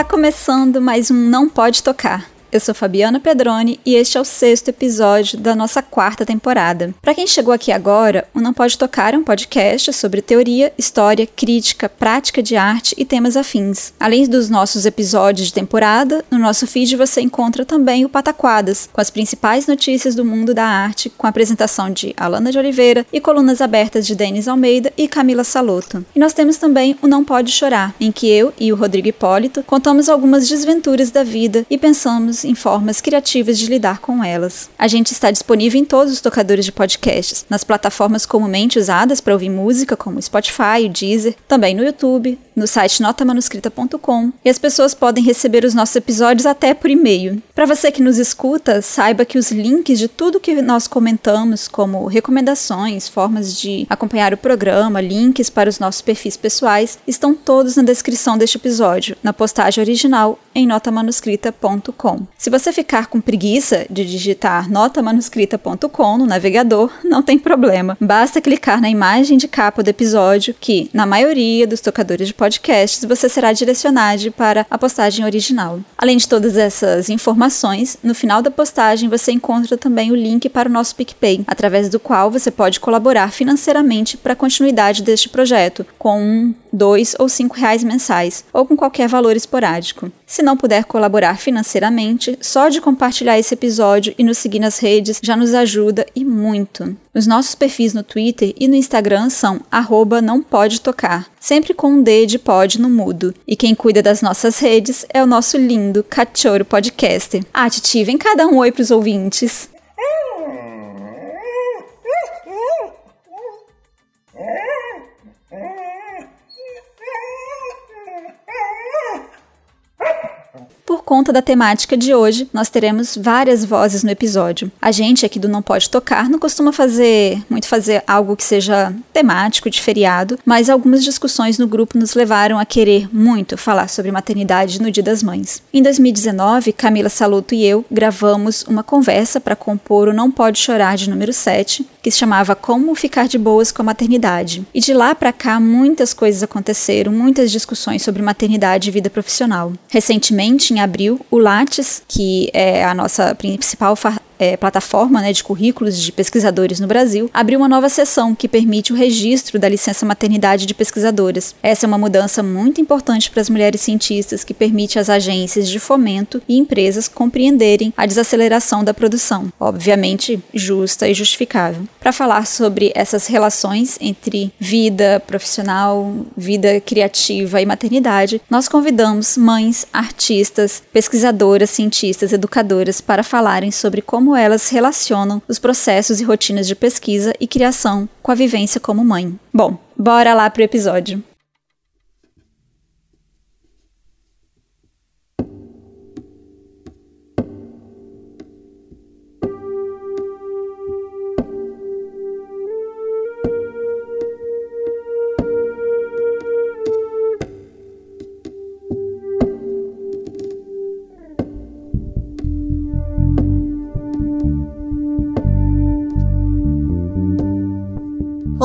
Olá, tá começando mais um Não Pode Tocar. Eu sou Fabiana Pedroni e este é o sexto episódio da nossa quarta temporada. Para quem chegou aqui agora, o Não Pode Tocar é um podcast sobre teoria, história, crítica, prática de arte e temas afins. Além dos nossos episódios de temporada, no nosso feed você encontra também o Pataquadas, com as principais notícias do mundo da arte, com a apresentação de Alana de Oliveira e colunas abertas de Denis Almeida e Camila Saloto. E nós temos também o Não Pode Chorar, em que eu e o Rodrigo Hipólito contamos algumas desventuras da vida e pensamos em formas criativas de lidar com elas. A gente está disponível em todos os tocadores de podcasts, nas plataformas comumente usadas para ouvir música, como Spotify, Deezer, também no YouTube, no site notamanuscrita.com, e as pessoas podem receber os nossos episódios até por e-mail. Para você que nos escuta, saiba que os links de tudo que nós comentamos, como recomendações, formas de acompanhar o programa, links para os nossos perfis pessoais, estão todos na descrição deste episódio, na postagem original em notamanuscrita.com. Se você ficar com preguiça de digitar notamanuscrita.com no navegador, não tem problema. Basta clicar na imagem de capa do episódio, que, na maioria dos tocadores de podcasts, você será direcionado para a postagem original. Além de todas essas informações, no final da postagem você encontra também o link para o nosso PicPay, através do qual você pode colaborar financeiramente para a continuidade deste projeto, com um, dois ou cinco reais mensais, ou com qualquer valor esporádico. Se não puder colaborar financeiramente, só de compartilhar esse episódio e nos seguir nas redes já nos ajuda e muito. Os nossos perfis no Twitter e no Instagram são arroba não pode tocar, sempre com um D de pod no mudo. E quem cuida das nossas redes é o nosso lindo cachorro podcaster. Ah, Titi, vem cada um oi pros ouvintes. Por conta da temática de hoje, nós teremos várias vozes no episódio. A gente aqui do Não Pode Tocar não costuma fazer muito fazer algo que seja temático de feriado, mas algumas discussões no grupo nos levaram a querer muito falar sobre maternidade no Dia das Mães. Em 2019, Camila Saluto e eu gravamos uma conversa para compor o Não Pode Chorar de número 7, que se chamava Como Ficar de Boas com a Maternidade. E de lá para cá, muitas coisas aconteceram, muitas discussões sobre maternidade e vida profissional. Recentemente, em abril, o Lattes, que é a nossa principal é, plataforma né, de currículos de pesquisadores no Brasil, abriu uma nova seção que permite o registro da licença maternidade de pesquisadoras. Essa é uma mudança muito importante para as mulheres cientistas que permite às agências de fomento e empresas compreenderem a desaceleração da produção, obviamente justa e justificável. Para falar sobre essas relações entre vida profissional, vida criativa e maternidade, nós convidamos mães, artistas, pesquisadoras, cientistas, educadoras para falarem sobre como como elas relacionam os processos e rotinas de pesquisa e criação com a vivência como mãe. Bom, bora lá pro episódio.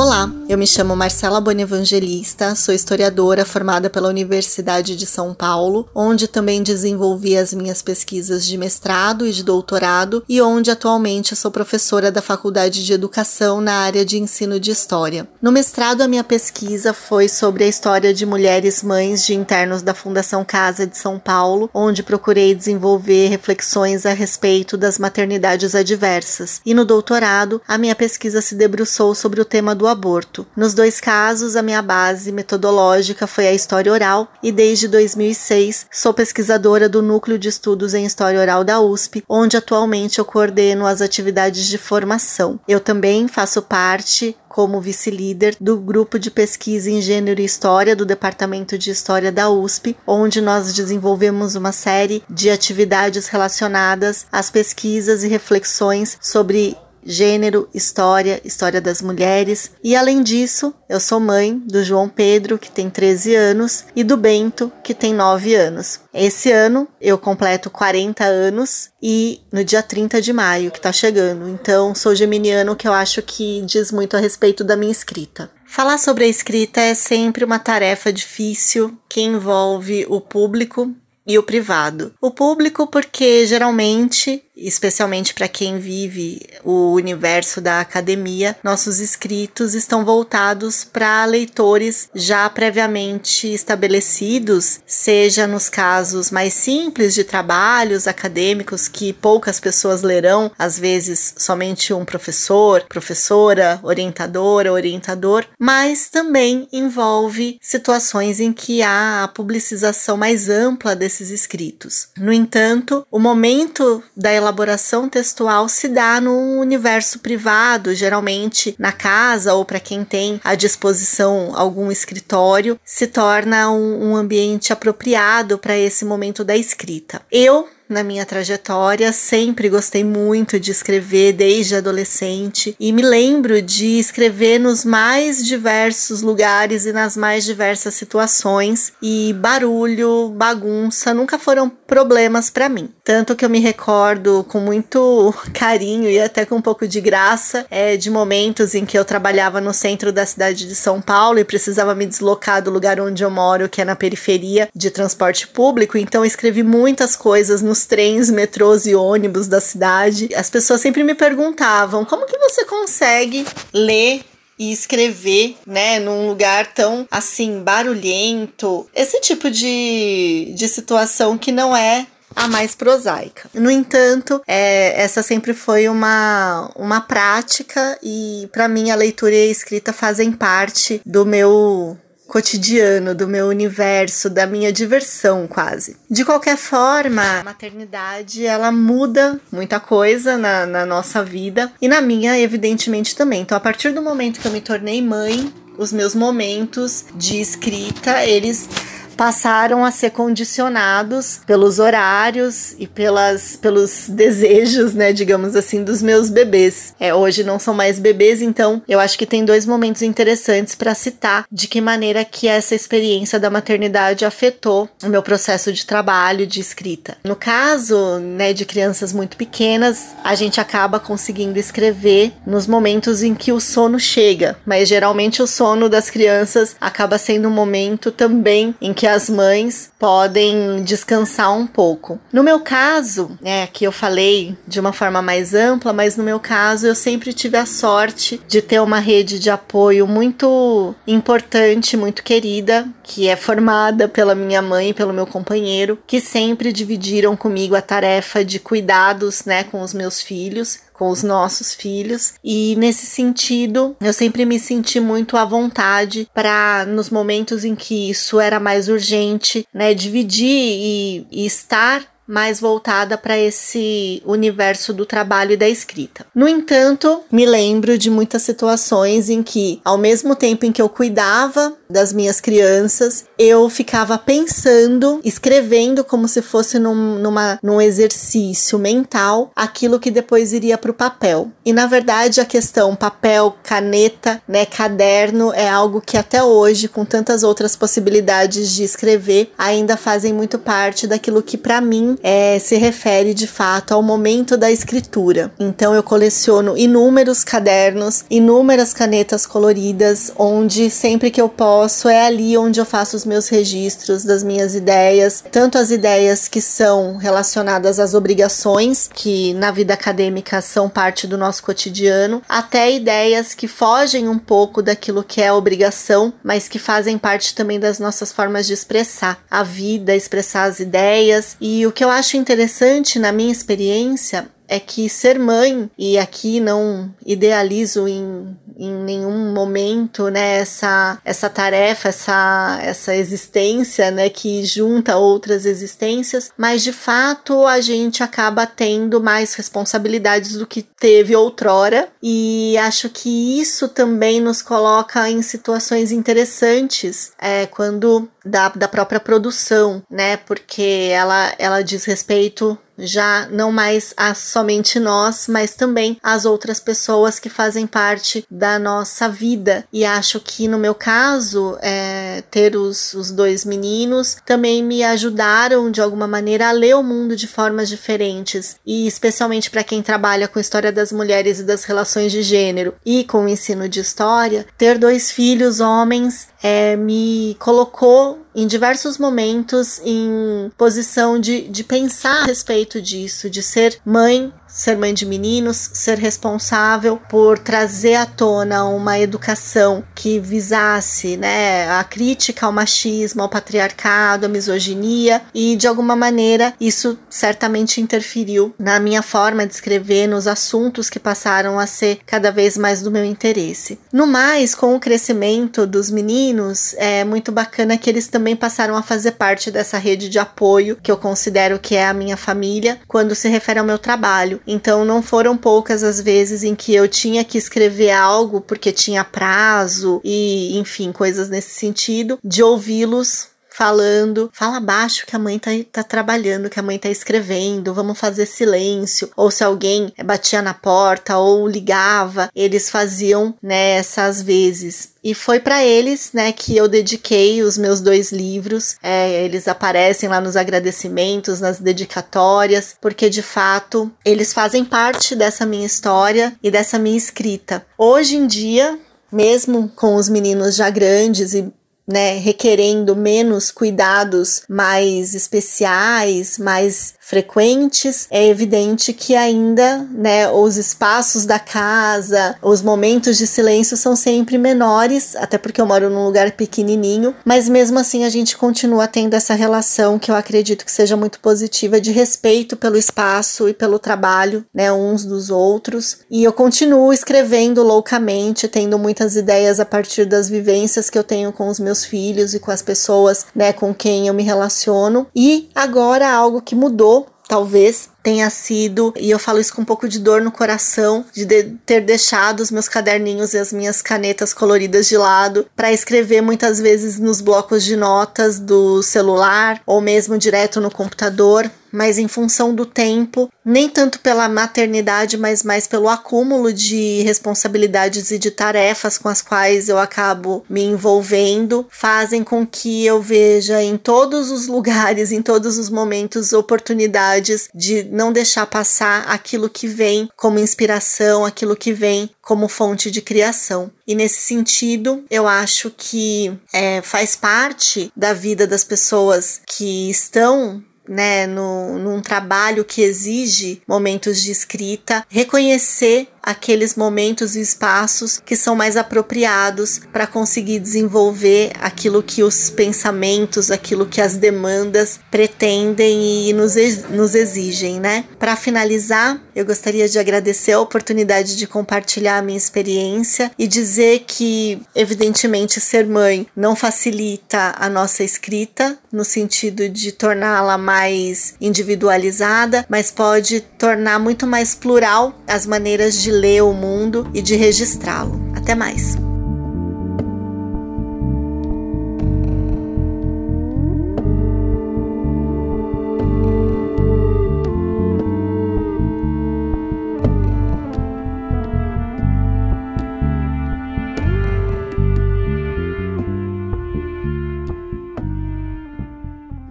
Olá, eu me chamo Marcela Bonevangelista, sou historiadora formada pela Universidade de São Paulo, onde também desenvolvi as minhas pesquisas de mestrado e de doutorado e onde atualmente sou professora da Faculdade de Educação na área de ensino de História. No mestrado, a minha pesquisa foi sobre a história de mulheres mães de internos da Fundação Casa de São Paulo, onde procurei desenvolver reflexões a respeito das maternidades adversas. E no doutorado, a minha pesquisa se debruçou sobre o tema do do aborto. Nos dois casos, a minha base metodológica foi a história oral e desde 2006 sou pesquisadora do Núcleo de Estudos em História Oral da USP, onde atualmente eu coordeno as atividades de formação. Eu também faço parte como vice-líder do grupo de pesquisa em gênero e história do Departamento de História da USP, onde nós desenvolvemos uma série de atividades relacionadas às pesquisas e reflexões sobre gênero, história, história das mulheres. E além disso, eu sou mãe do João Pedro, que tem 13 anos, e do Bento, que tem 9 anos. Esse ano eu completo 40 anos e no dia 30 de maio, que tá chegando. Então, sou geminiano, que eu acho que diz muito a respeito da minha escrita. Falar sobre a escrita é sempre uma tarefa difícil que envolve o público e o privado. O público, porque geralmente especialmente para quem vive o universo da academia, nossos escritos estão voltados para leitores já previamente estabelecidos, seja nos casos mais simples de trabalhos acadêmicos que poucas pessoas lerão, às vezes somente um professor, professora, orientadora, orientador, mas também envolve situações em que há a publicização mais ampla desses escritos. No entanto, o momento da elaboração textual se dá no universo privado, geralmente na casa ou para quem tem à disposição algum escritório, se torna um, um ambiente apropriado para esse momento da escrita. Eu na minha trajetória, sempre gostei muito de escrever desde adolescente. E me lembro de escrever nos mais diversos lugares e nas mais diversas situações. E barulho, bagunça nunca foram problemas para mim. Tanto que eu me recordo com muito carinho e até com um pouco de graça é, de momentos em que eu trabalhava no centro da cidade de São Paulo e precisava me deslocar do lugar onde eu moro, que é na periferia de transporte público, então escrevi muitas coisas no nos trens, metrôs e ônibus da cidade, as pessoas sempre me perguntavam: como que você consegue ler e escrever, né, num lugar tão assim barulhento. Esse tipo de, de situação que não é a mais prosaica. No entanto, é, essa sempre foi uma, uma prática e para mim a leitura e a escrita fazem parte do meu cotidiano, do meu universo, da minha diversão quase. De qualquer forma, a maternidade ela muda muita coisa na, na nossa vida e na minha, evidentemente, também. Então, a partir do momento que eu me tornei mãe, os meus momentos de escrita, eles passaram a ser condicionados pelos horários e pelas, pelos desejos, né, digamos assim, dos meus bebês. É, hoje não são mais bebês, então eu acho que tem dois momentos interessantes para citar de que maneira que essa experiência da maternidade afetou o meu processo de trabalho, de escrita. No caso, né, de crianças muito pequenas, a gente acaba conseguindo escrever nos momentos em que o sono chega, mas geralmente o sono das crianças acaba sendo um momento também em que que as mães podem descansar um pouco. No meu caso, né, aqui eu falei de uma forma mais ampla, mas no meu caso eu sempre tive a sorte de ter uma rede de apoio muito importante, muito querida, que é formada pela minha mãe e pelo meu companheiro, que sempre dividiram comigo a tarefa de cuidados, né, com os meus filhos com os nossos filhos. E nesse sentido, eu sempre me senti muito à vontade para, nos momentos em que isso era mais urgente, né, dividir e, e estar mais voltada para esse universo do trabalho e da escrita. No entanto, me lembro de muitas situações em que, ao mesmo tempo em que eu cuidava das minhas crianças, eu ficava pensando, escrevendo como se fosse num, numa, num exercício mental aquilo que depois iria para o papel. E na verdade a questão papel, caneta, né, caderno é algo que até hoje, com tantas outras possibilidades de escrever, ainda fazem muito parte daquilo que para mim é, se refere de fato ao momento da escritura. Então eu coleciono inúmeros cadernos, inúmeras canetas coloridas, onde sempre que eu posso posso, é ali onde eu faço os meus registros das minhas ideias, tanto as ideias que são relacionadas às obrigações, que na vida acadêmica são parte do nosso cotidiano, até ideias que fogem um pouco daquilo que é obrigação, mas que fazem parte também das nossas formas de expressar a vida, expressar as ideias. E o que eu acho interessante na minha experiência é que ser mãe, e aqui não idealizo em em nenhum momento, né, essa, essa tarefa, essa, essa existência, né, que junta outras existências, mas de fato a gente acaba tendo mais responsabilidades do que teve outrora e acho que isso também nos coloca em situações interessantes é, quando da, da própria produção, né, porque ela, ela diz respeito já não mais a somente nós, mas também as outras pessoas que fazem parte da nossa vida. E acho que no meu caso, é, ter os, os dois meninos também me ajudaram de alguma maneira a ler o mundo de formas diferentes. E especialmente para quem trabalha com história das mulheres e das relações de gênero e com o ensino de história, ter dois filhos homens é, me colocou em diversos momentos em posição de, de pensar a respeito disso, de ser mãe ser mãe de meninos, ser responsável por trazer à tona uma educação que visasse né, a crítica ao machismo, ao patriarcado, à misoginia, e de alguma maneira isso certamente interferiu na minha forma de escrever, nos assuntos que passaram a ser cada vez mais do meu interesse. No mais, com o crescimento dos meninos, é muito bacana que eles também passaram a fazer parte dessa rede de apoio que eu considero que é a minha família quando se refere ao meu trabalho. Então não foram poucas as vezes em que eu tinha que escrever algo porque tinha prazo e, enfim, coisas nesse sentido, de ouvi-los falando, fala baixo que a mãe tá, tá trabalhando, que a mãe tá escrevendo, vamos fazer silêncio. Ou se alguém batia na porta ou ligava, eles faziam né, vezes. E foi para eles, né, que eu dediquei os meus dois livros. É, eles aparecem lá nos agradecimentos, nas dedicatórias, porque de fato eles fazem parte dessa minha história e dessa minha escrita. Hoje em dia, mesmo com os meninos já grandes e né, requerendo menos cuidados mais especiais, mais frequentes, é evidente que ainda, né, os espaços da casa, os momentos de silêncio são sempre menores, até porque eu moro num lugar pequenininho, mas mesmo assim a gente continua tendo essa relação que eu acredito que seja muito positiva de respeito pelo espaço e pelo trabalho, né, uns dos outros. E eu continuo escrevendo loucamente, tendo muitas ideias a partir das vivências que eu tenho com os meus filhos e com as pessoas, né, com quem eu me relaciono. E agora algo que mudou talvez tenha sido, e eu falo isso com um pouco de dor no coração, de, de ter deixado os meus caderninhos e as minhas canetas coloridas de lado para escrever muitas vezes nos blocos de notas do celular ou mesmo direto no computador mas em função do tempo, nem tanto pela maternidade, mas mais pelo acúmulo de responsabilidades e de tarefas com as quais eu acabo me envolvendo, fazem com que eu veja em todos os lugares, em todos os momentos, oportunidades de não deixar passar aquilo que vem como inspiração, aquilo que vem como fonte de criação. E nesse sentido, eu acho que é, faz parte da vida das pessoas que estão né, no, num trabalho que exige momentos de escrita, reconhecer aqueles momentos e espaços que são mais apropriados para conseguir desenvolver aquilo que os pensamentos, aquilo que as demandas pretendem e nos, nos exigem, né? Para finalizar, eu gostaria de agradecer a oportunidade de compartilhar a minha experiência e dizer que, evidentemente, ser mãe não facilita a nossa escrita, no sentido de torná-la mais individualizada, mas pode tornar muito mais plural as maneiras de ler o mundo e de registrá-lo. Até mais!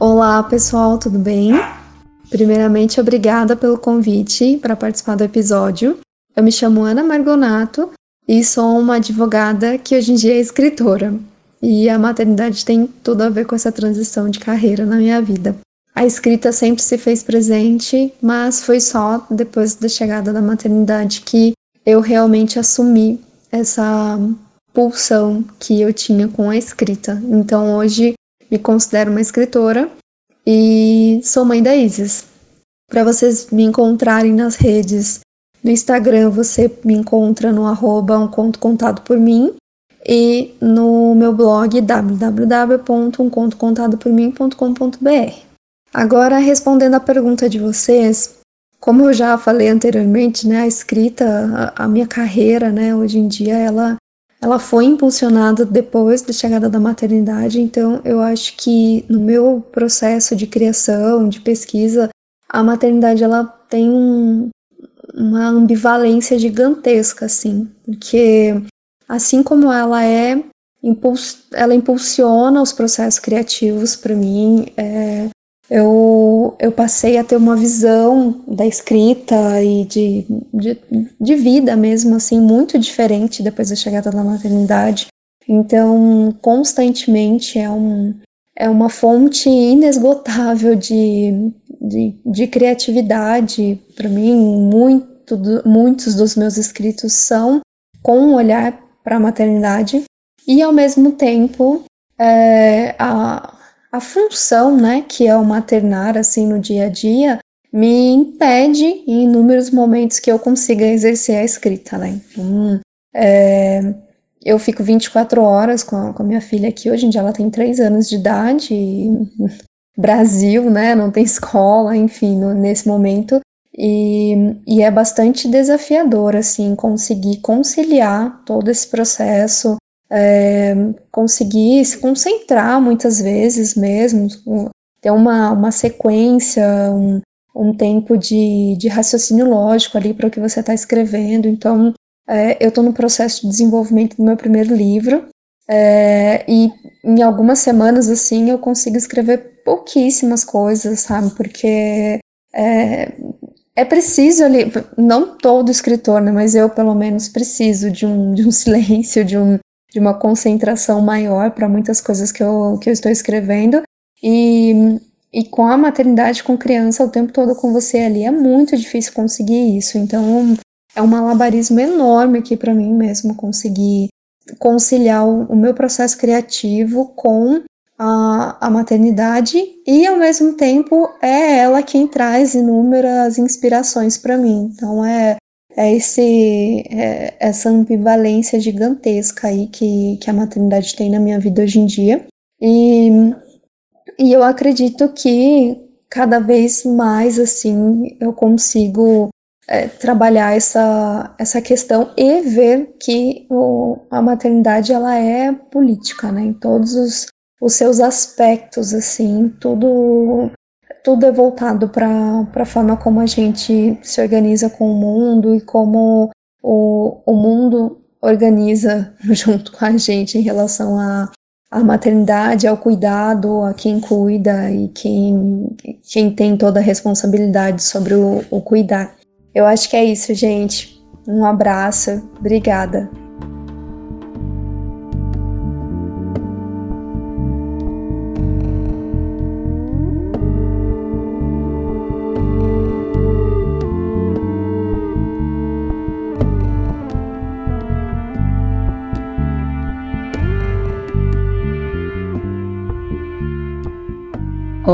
Olá pessoal, tudo bem? Primeiramente, obrigada pelo convite para participar do episódio. Eu me chamo Ana Margonato e sou uma advogada que hoje em dia é escritora. E a maternidade tem tudo a ver com essa transição de carreira na minha vida. A escrita sempre se fez presente, mas foi só depois da chegada da maternidade que eu realmente assumi essa pulsão que eu tinha com a escrita. Então hoje me considero uma escritora e sou mãe da Isis. Para vocês me encontrarem nas redes No Instagram você me encontra no arroba um conto contado por mim e no meu blog www.umcontocontadopormim.com.br. Agora, respondendo a pergunta de vocês, como eu já falei anteriormente, né, a escrita, a, a minha carreira, né, hoje em dia, ela, ela foi impulsionada depois da chegada da maternidade, então eu acho que no meu processo de criação, de pesquisa, a maternidade ela tem um, uma ambivalência gigantesca, assim, porque assim como ela é, ela impulsiona os processos criativos para mim, é, eu, eu passei a ter uma visão da escrita e de, de, de vida mesmo, assim, muito diferente depois da chegada da maternidade. Então, constantemente é, um, é uma fonte inesgotável de, de, de criatividade. Para mim, muito, muitos dos meus escritos são com um olhar para a maternidade e, ao mesmo tempo, é, a, a função, né, que é o maternar, assim, no dia a dia, me impede em inúmeros momentos que eu consiga exercer a escrita, né. Então, é, eu fico 24 horas com a, com a minha filha aqui, hoje em dia ela tem 3 anos de idade, Brasil, né, não tem escola, enfim, no, nesse momento, e, e, é bastante desafiador, assim, conseguir conciliar todo esse processo, é, conseguir se concentrar muitas vezes mesmo, ter uma, uma sequência, um, um tempo de, de raciocínio lógico ali para o que você está escrevendo. Então, é, eu estou no processo de desenvolvimento do meu primeiro livro, é, e em algumas semanas assim eu consigo escrever pouquíssimas coisas, sabe? Porque é, é preciso ali, não todo escritor, né, mas eu pelo menos preciso de um, de um silêncio, de um, de uma concentração maior para muitas coisas que eu, que eu estou escrevendo. E, e com a maternidade com criança o tempo todo com você ali é muito difícil conseguir isso. Então é um malabarismo enorme aqui para mim mesmo conseguir conciliar o, o, meu processo criativo com a, a maternidade e ao mesmo tempo é ela quem traz inúmeras inspirações para mim. Então é é esse, é, essa ambivalência gigantesca aí que, que a maternidade tem na minha vida hoje em dia. E, e eu acredito que cada vez mais, assim, eu consigo é, trabalhar essa, essa questão e ver que o, a maternidade, ela é política, né, em todos os, os seus aspectos, assim, tudo tudo é voltado para a forma como a gente se organiza com o mundo e como o, o mundo organiza junto com a gente em relação à a, a maternidade, ao cuidado, a quem cuida e quem, quem tem toda a responsabilidade sobre o, o cuidar. Eu acho que é isso, gente. Um abraço, obrigada.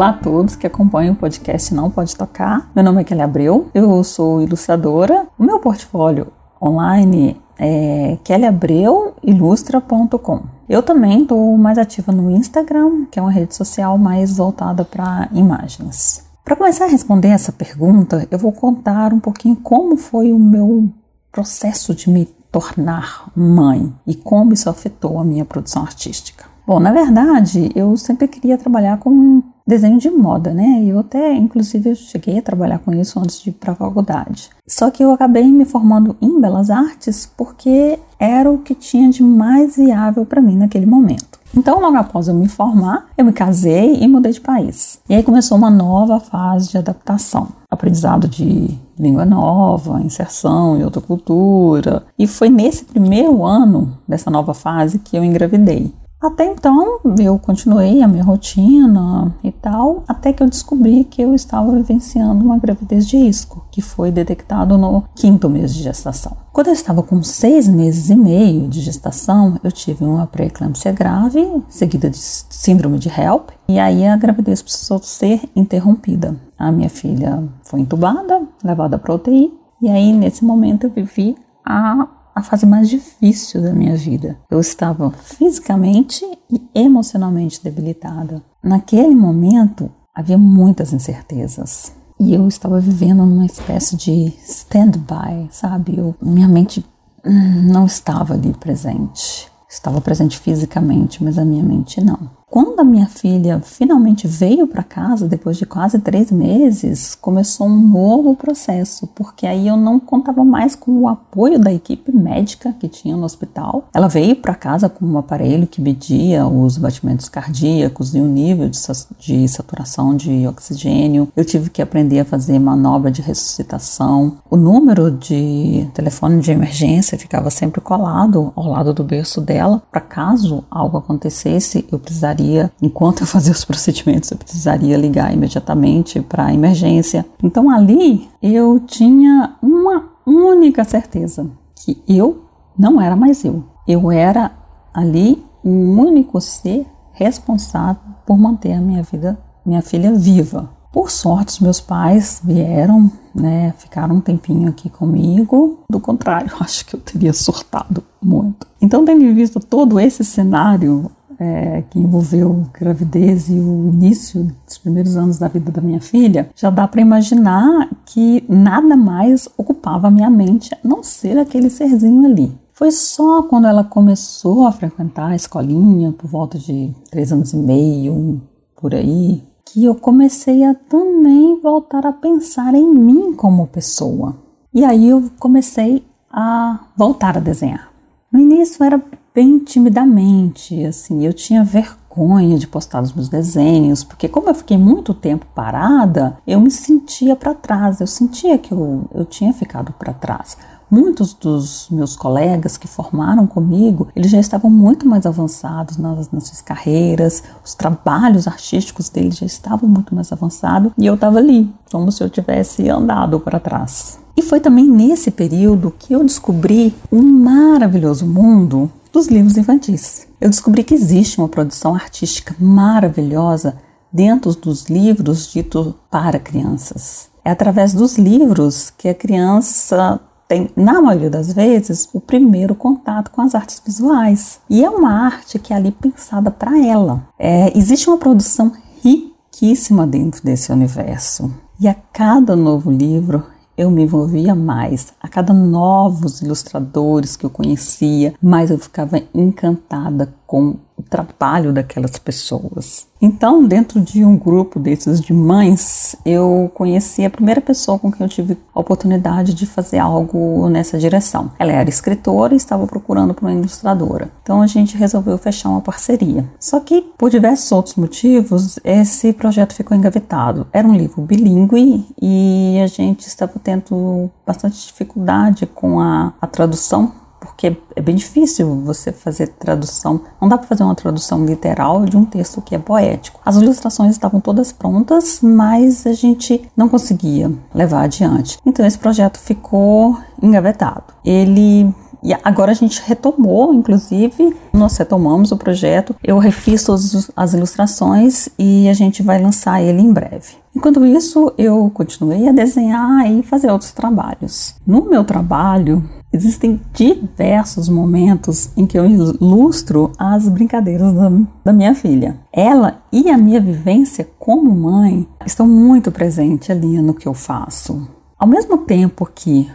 Olá a todos que acompanham o podcast Não Pode Tocar. Meu nome é Kelly Abreu, eu sou ilustradora. O meu portfólio online é kellyabreuilustra.com. Eu também estou mais ativa no Instagram, que é uma rede social mais voltada para imagens. Para começar a responder essa pergunta, eu vou contar um pouquinho como foi o meu processo de me tornar mãe e como isso afetou a minha produção artística. Bom, na verdade, eu sempre queria trabalhar com desenho de moda, né? Eu até, inclusive, eu cheguei a trabalhar com isso antes de ir para a faculdade. Só que eu acabei me formando em Belas Artes porque era o que tinha de mais viável para mim naquele momento. Então, logo após eu me formar, eu me casei e mudei de país. E aí começou uma nova fase de adaptação, aprendizado de língua nova, inserção em outra cultura. E foi nesse primeiro ano dessa nova fase que eu engravidei. Até então, eu continuei a minha rotina e tal, até que eu descobri que eu estava vivenciando uma gravidez de risco, que foi detectado no quinto mês de gestação. Quando eu estava com seis meses e meio de gestação, eu tive uma pré-eclâmpsia grave, seguida de síndrome de HELP, e aí a gravidez precisou ser interrompida. A minha filha foi entubada, levada para UTI, E aí, nesse momento, eu vivi a, a fase mais difícil da minha vida. Eu estava fisicamente e emocionalmente debilitada. Naquele momento, havia muitas incertezas. E eu estava vivendo numa espécie de stand-by, sabe? Eu, minha mente hum, não estava ali presente. Estava presente fisicamente, mas a minha mente não. Quando a minha filha finalmente veio para casa, depois de quase três meses, começou um novo processo, porque aí eu não contava mais com o apoio da equipe médica que tinha no hospital. Ela veio para casa com um aparelho que media os batimentos cardíacos e o nível de, saturação de oxigênio. Eu tive que aprender a fazer manobra de ressuscitação. O número de telefone de emergência ficava sempre colado ao lado do berço dela, para caso algo acontecesse, eu precisaria precisaria, enquanto eu fazia os procedimentos, eu precisaria ligar imediatamente para a emergência. Então ali eu tinha uma única certeza, que eu não era mais eu. Eu era ali o único ser responsável por manter a minha vida, minha filha viva. Por sorte, os meus pais vieram, né, ficaram um tempinho aqui comigo. Do contrário, acho que eu teria surtado muito. Então, tendo visto todo esse cenário, é, que envolveu gravidez e o início dos primeiros anos da vida da minha filha, já dá para imaginar que nada mais ocupava a minha mente a não ser aquele serzinho ali. Foi só quando ela começou a frequentar a escolinha, por volta de três anos e meio, por aí, que eu comecei a também voltar a pensar em mim como pessoa. E aí eu comecei a voltar a desenhar. No início era bem timidamente, assim, eu tinha vergonha de postar os meus desenhos, porque como eu fiquei muito tempo parada, eu me sentia para trás, eu sentia que eu, eu tinha ficado para trás. Muitos dos meus colegas que formaram comigo, eles já estavam muito mais avançados nas, nas suas carreiras, os trabalhos artísticos deles já estavam muito mais avançados e eu estava ali, como se eu tivesse andado para trás. E foi também nesse período que eu descobri um maravilhoso mundo dos livros infantis. Eu descobri que existe uma produção artística maravilhosa dentro dos livros ditos para crianças. É através dos livros que a criança tem, na maioria das vezes, o primeiro contato com as artes visuais. E é uma arte que é ali pensada para ela. É, existe uma produção riquíssima dentro desse universo. E a cada novo livro eu me envolvia mais. A cada novos ilustradores que eu conhecia, mais eu ficava encantada com o trabalho daquelas pessoas. Então, dentro de um grupo desses de mães, eu conheci a primeira pessoa com quem eu tive a oportunidade de fazer algo nessa direção. Ela era escritora e estava procurando por uma ilustradora. Então, a gente resolveu fechar uma parceria. Só que, por diversos outros motivos, esse projeto ficou engavetado. Era um livro bilíngue e a gente estava tendo bastante dificuldade com a, a tradução porque é bem difícil você fazer tradução. Não dá para fazer uma tradução literal de um texto que é poético. As ilustrações estavam todas prontas, mas a gente não conseguia levar adiante. Então esse projeto ficou engavetado. Ele e agora a gente retomou, inclusive, nós retomamos o projeto. Eu refiz todas as ilustrações e a gente vai lançar ele em breve. Enquanto isso, eu continuei a desenhar e fazer outros trabalhos. No meu trabalho, Existem diversos momentos em que eu ilustro as brincadeiras da, da, minha filha. Ela e a minha vivência como mãe estão muito presentes ali no que eu faço. Ao mesmo tempo que,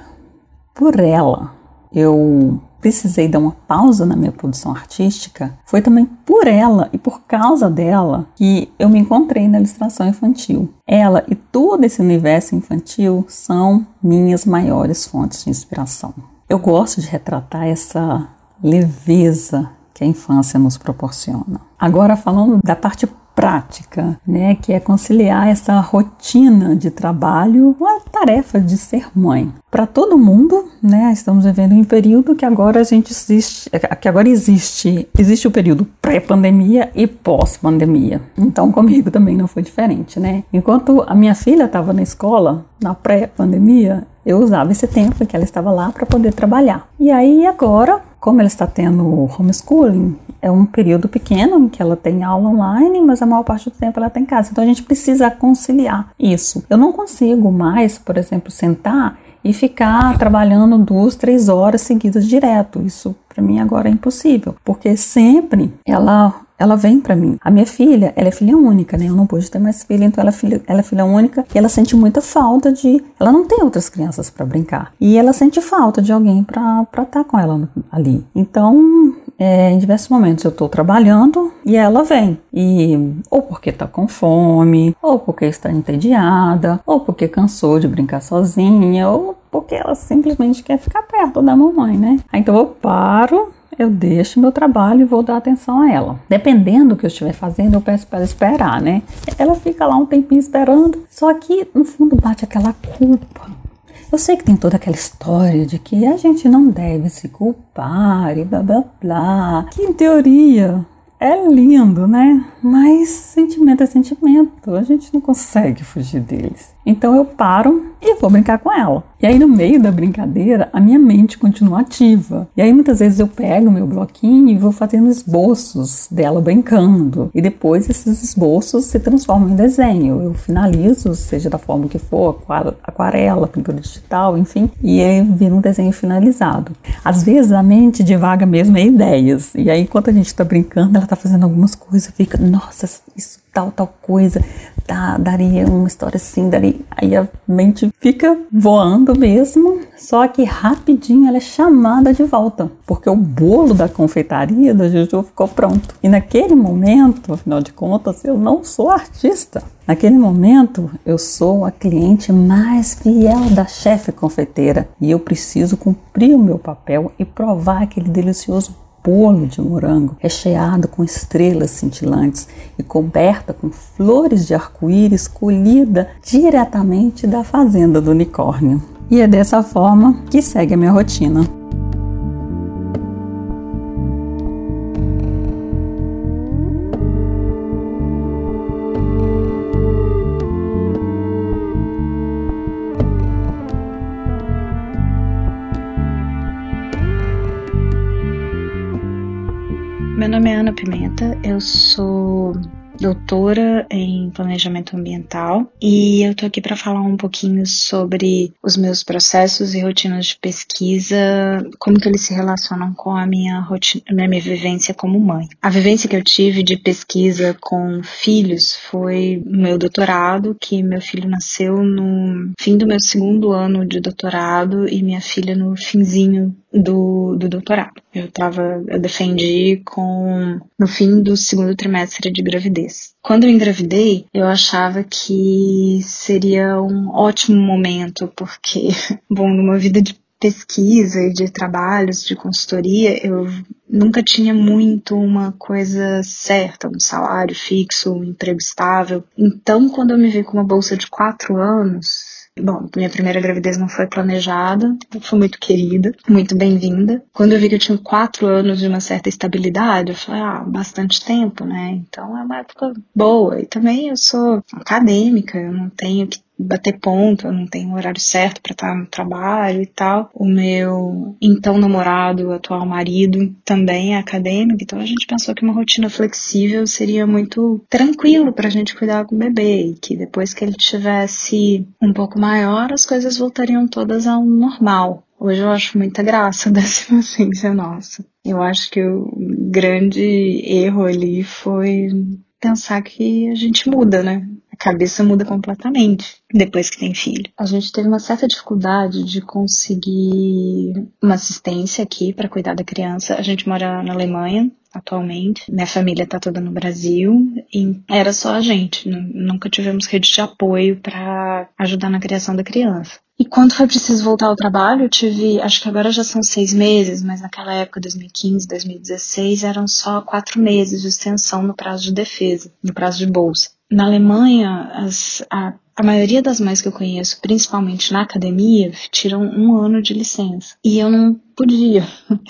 por ela, eu precisei dar uma pausa na minha produção artística, foi também por ela e por causa dela que eu me encontrei na ilustração infantil. Ela e todo esse universo infantil são minhas maiores fontes de inspiração. Eu gosto de retratar essa leveza que a infância nos proporciona. Agora falando da parte prática, né, que é conciliar essa rotina de trabalho com a tarefa de ser mãe. Para todo mundo, né, estamos vivendo um período que agora a gente existe, que agora existe, existe o período pré-pandemia e pós-pandemia. Então comigo também não foi diferente, né? Enquanto a minha filha estava na escola, na pré-pandemia, eu usava esse tempo que ela estava lá para poder trabalhar. E aí agora, como ela está tendo homeschooling, é um período pequeno em que ela tem aula online, mas a maior parte do tempo ela está em casa. Então a gente precisa conciliar isso. Eu não consigo mais, por exemplo, sentar e ficar trabalhando duas, três horas seguidas direto. Isso para mim agora é impossível, porque sempre ela ela vem para mim. A minha filha, ela é filha única, né? Eu não pude ter mais filha, então ela é filha, ela é filha única e ela sente muita falta de. Ela não tem outras crianças para brincar e ela sente falta de alguém para estar tá com ela ali. Então, é, em diversos momentos eu estou trabalhando e ela vem. E ou porque está com fome, ou porque está entediada, ou porque cansou de brincar sozinha, ou porque ela simplesmente quer ficar perto da mamãe, né? Então eu paro eu deixo meu trabalho e vou dar atenção a ela. Dependendo do que eu estiver fazendo, eu peço para ela esperar, né? Ela fica lá um tempinho esperando, só que no fundo bate aquela culpa. Eu sei que tem toda aquela história de que a gente não deve se culpar e blá blá blá, que em teoria é lindo, né? Mas sentimento é sentimento, a gente não consegue fugir deles. Então eu paro e vou brincar com ela. E aí no meio da brincadeira, a minha mente continua ativa. E aí muitas vezes eu pego meu bloquinho e vou fazendo esboços dela brincando. E depois esses esboços se transformam em desenho. Eu finalizo, seja da forma que for, aquarela, pintura digital, enfim, e aí vira um desenho finalizado. Às vezes a mente divaga mesmo em ideias. E aí enquanto a gente está brincando, ela está fazendo algumas coisas, fica, nossa, isso tal, tal coisa, tá, daria uma história assim, daria. Aí a mente fica voando mesmo, só que rapidinho ela é chamada de volta, porque o bolo da confeitaria da Juju ficou pronto. E naquele momento, afinal de contas, eu não sou artista. Naquele momento, eu sou a cliente mais fiel da chefe confeiteira e eu preciso cumprir o meu papel e provar aquele delicioso bolo de morango recheado com estrelas cintilantes e coberta com flores de arco-íris colhida diretamente da fazenda do unicórnio. E é dessa forma que segue a minha rotina. Pimenta, eu sou doutora em planejamento ambiental e eu tô aqui para falar um pouquinho sobre os meus processos e rotinas de pesquisa, como que eles se relacionam com a minha rotina, a minha vivência como mãe. A vivência que eu tive de pesquisa com filhos foi meu doutorado, que meu filho nasceu no fim do meu segundo ano de doutorado e minha filha no finzinho do, do doutorado. Eu tava, eu defendi com no fim do segundo trimestre de gravidez. Quando eu engravidei, eu achava que seria um ótimo momento, porque, bom, numa vida de pesquisa e de trabalhos de consultoria, eu nunca tinha muito uma coisa certa, um salário fixo, um emprego estável. Então, quando eu me vi com uma bolsa de quatro anos, Bom, minha primeira gravidez não foi planejada, foi muito querida, muito bem-vinda. Quando eu vi que eu tinha quatro anos de uma certa estabilidade, eu falei, ah, bastante tempo, né? Então é uma época boa. E também eu sou acadêmica, eu não tenho que bater ponto, eu não tenho horário certo para estar no trabalho e tal. O meu então namorado, atual marido, também é acadêmico, então a gente pensou que uma rotina flexível seria muito tranquilo para a gente cuidar do bebê e que depois que ele tivesse um pouco maior, as coisas voltariam todas ao normal. Hoje eu acho muita graça dessa inocência nossa. Eu acho que o grande erro ali foi pensar que a gente muda, né? A cabeça muda completamente depois que tem filho. A gente teve uma certa dificuldade de conseguir uma assistência aqui para cuidar da criança. A gente mora na Alemanha atualmente. Minha família tá toda no Brasil e era só a gente. Nunca tivemos rede de apoio para ajudar na criação da criança. E quando foi preciso voltar ao trabalho, eu tive, acho que agora já são seis meses, mas naquela época, 2015, 2016, eram só quatro meses de extensão no prazo de defesa, no prazo de bolsa. Na Alemanha, as, a, a maioria das mães que eu conheço, principalmente na academia, tiram um ano de licença. E eu não podia.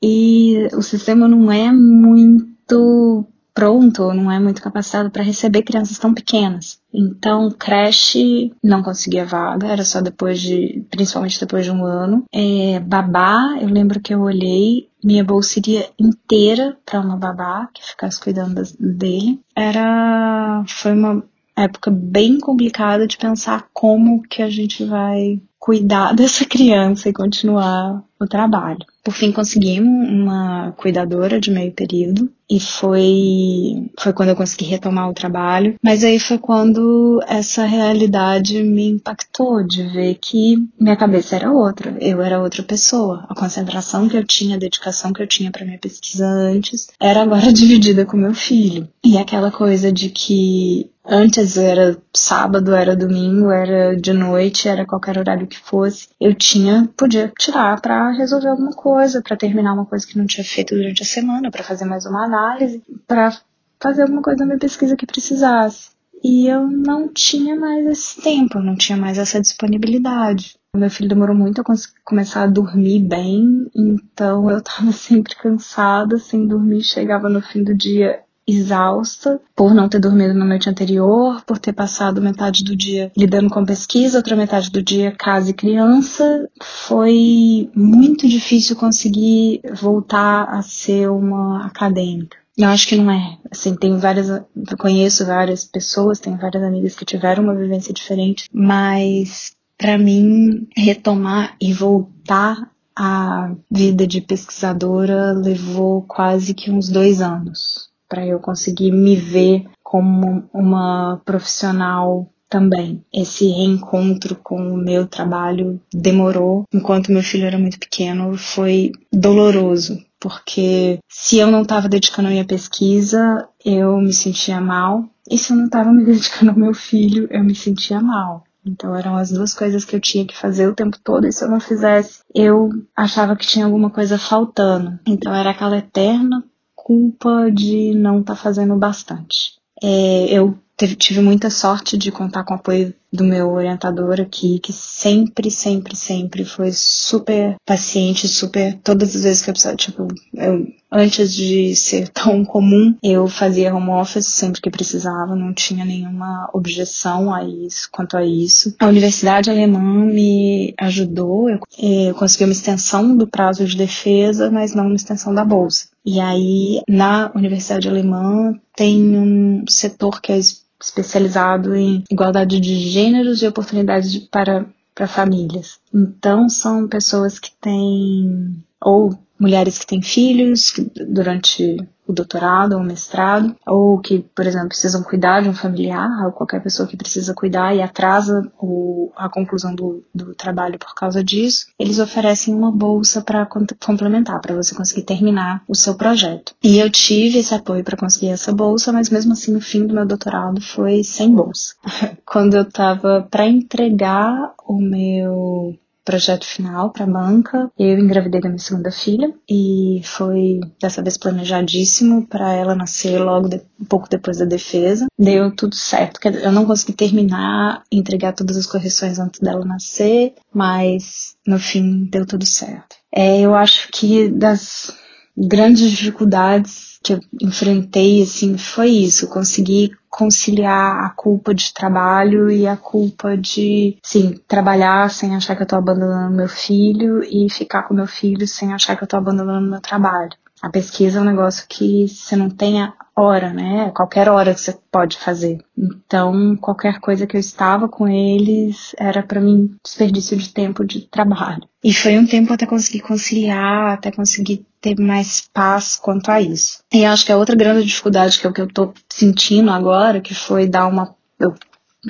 E o sistema não é muito pronto, não é muito capacitado para receber crianças tão pequenas. Então, creche não conseguia vaga, era só depois de, principalmente depois de um ano. É, babá, eu lembro que eu olhei, minha bolsa iria inteira para uma babá que ficasse cuidando dele. Era, foi uma época bem complicada de pensar como que a gente vai cuidar dessa criança e continuar o trabalho. Por fim, consegui uma cuidadora de meio período e foi foi quando eu consegui retomar o trabalho. Mas aí foi quando essa realidade me impactou de ver que minha cabeça era outra, eu era outra pessoa. A concentração que eu tinha, a dedicação que eu tinha para minha pesquisa antes era agora dividida com meu filho. E aquela coisa de que Antes era sábado, era domingo, era de noite, era qualquer horário que fosse. Eu tinha, podia tirar para resolver alguma coisa, para terminar uma coisa que não tinha feito durante a semana, para fazer mais uma análise, para fazer alguma coisa na minha pesquisa que precisasse. E eu não tinha mais esse tempo, não tinha mais essa disponibilidade. Meu filho demorou muito a começar a dormir bem, então eu tava sempre cansada, sem dormir, chegava no fim do dia exausta por não ter dormido na noite anterior, por ter passado metade do dia lidando com pesquisa, outra metade do dia casa e criança. Foi muito difícil conseguir voltar a ser uma acadêmica. Eu acho que não é. Assim, tenho várias, eu conheço várias pessoas, tenho várias amigas que tiveram uma vivência diferente, mas para mim retomar e voltar à vida de pesquisadora levou quase que uns dois anos para eu conseguir me ver como uma profissional também. Esse reencontro com o meu trabalho demorou, enquanto meu filho era muito pequeno, foi doloroso, porque se eu não estava dedicando a minha pesquisa, eu me sentia mal, e se eu não estava me dedicando ao meu filho, eu me sentia mal. Então eram as duas coisas que eu tinha que fazer o tempo todo, e se eu não fizesse, eu achava que tinha alguma coisa faltando. Então era aquela eterna culpa de não estar tá fazendo bastante. É, eu tive muita sorte de contar com apoio do meu orientador aqui, que sempre, sempre, sempre foi super paciente, super. Todas as vezes que eu precisava, tipo, eu, antes de ser tão comum, eu fazia home office sempre que precisava, não tinha nenhuma objeção a isso, quanto a isso. A Universidade Alemã me ajudou, eu, eu consegui uma extensão do prazo de defesa, mas não uma extensão da bolsa. E aí, na Universidade Alemã, tem um setor que é especializado em igualdade de gêneros e oportunidades de, para, para famílias. Então, são pessoas que têm, ou mulheres que têm filhos durante o doutorado ou o mestrado, ou que, por exemplo, precisam cuidar de um familiar, ou qualquer pessoa que precisa cuidar e atrasa o, a conclusão do, do trabalho por causa disso, eles oferecem uma bolsa para complementar, para você conseguir terminar o seu projeto. E eu tive esse apoio para conseguir essa bolsa, mas mesmo assim, no fim do meu doutorado foi sem bolsa. Quando eu estava para entregar o meu projeto final para a banca. Eu engravidei da minha segunda filha e foi dessa vez planejadíssimo para ela nascer logo de, um pouco depois da defesa. Deu tudo certo. Eu não consegui terminar, entregar todas as correções antes dela nascer, mas no fim deu tudo certo. É, eu acho que das grandes dificuldades que eu enfrentei assim foi isso, conseguir conciliar a culpa de trabalho e a culpa de, sim, trabalhar sem achar que eu tô abandonando meu filho e ficar com meu filho sem achar que eu tô abandonando meu trabalho. A pesquisa é um negócio que você não tem a hora, né? Qualquer hora que você pode fazer. Então, qualquer coisa que eu estava com eles era para mim desperdício de tempo de trabalho. E foi um tempo até conseguir conciliar, até conseguir ter mais paz quanto a isso. E acho que a outra grande dificuldade que é o que eu tô sentindo agora, que foi dar uma eu,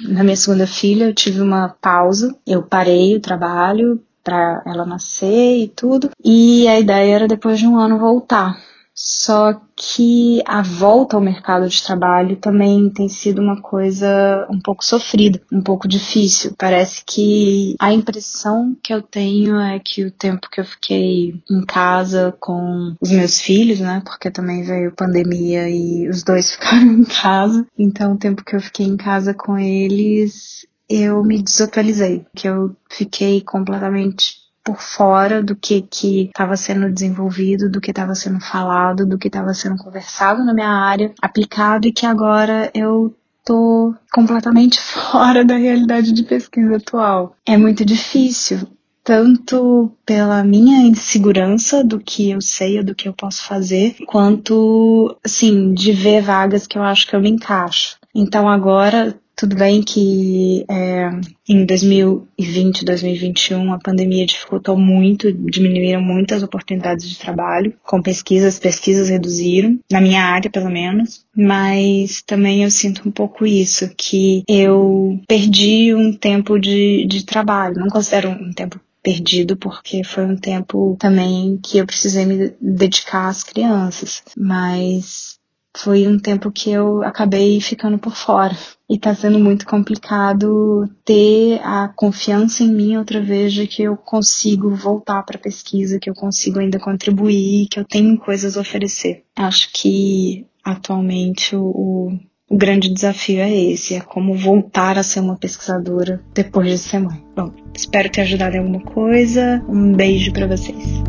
na minha segunda filha, eu tive uma pausa, eu parei o trabalho para ela nascer e tudo, e a ideia era depois de um ano voltar. Só que a volta ao mercado de trabalho também tem sido uma coisa um pouco sofrida, um pouco difícil. Parece que a impressão que eu tenho é que o tempo que eu fiquei em casa com os meus filhos, né, porque também veio pandemia e os dois ficaram em casa, então o tempo que eu fiquei em casa com eles, eu me desatualizei, que eu fiquei completamente por fora do que que estava sendo desenvolvido, do que estava sendo falado, do que estava sendo conversado na minha área, aplicado e que agora eu tô completamente fora da realidade de pesquisa atual. É muito difícil, tanto pela minha insegurança do que eu sei ou do que eu posso fazer, quanto, assim, de ver vagas que eu acho que eu me encaixo. Então agora Tudo bem que é, em 2020, 2021, a pandemia dificultou muito, diminuíram muitas oportunidades de trabalho com pesquisas, pesquisas reduziram, na minha área pelo menos, mas também eu sinto um pouco isso, que eu perdi um tempo de, de trabalho, não considero um tempo perdido porque foi um tempo também que eu precisei me dedicar às crianças, mas foi um tempo que eu acabei ficando por fora. E tá sendo muito complicado ter a confiança em mim outra vez de que eu consigo voltar para pesquisa, que eu consigo ainda contribuir, que eu tenho coisas a oferecer. Acho que atualmente o, o grande desafio é esse, é como voltar a ser uma pesquisadora depois de ser mãe. Bom, espero ter ajudado em alguma coisa. Um beijo para vocês.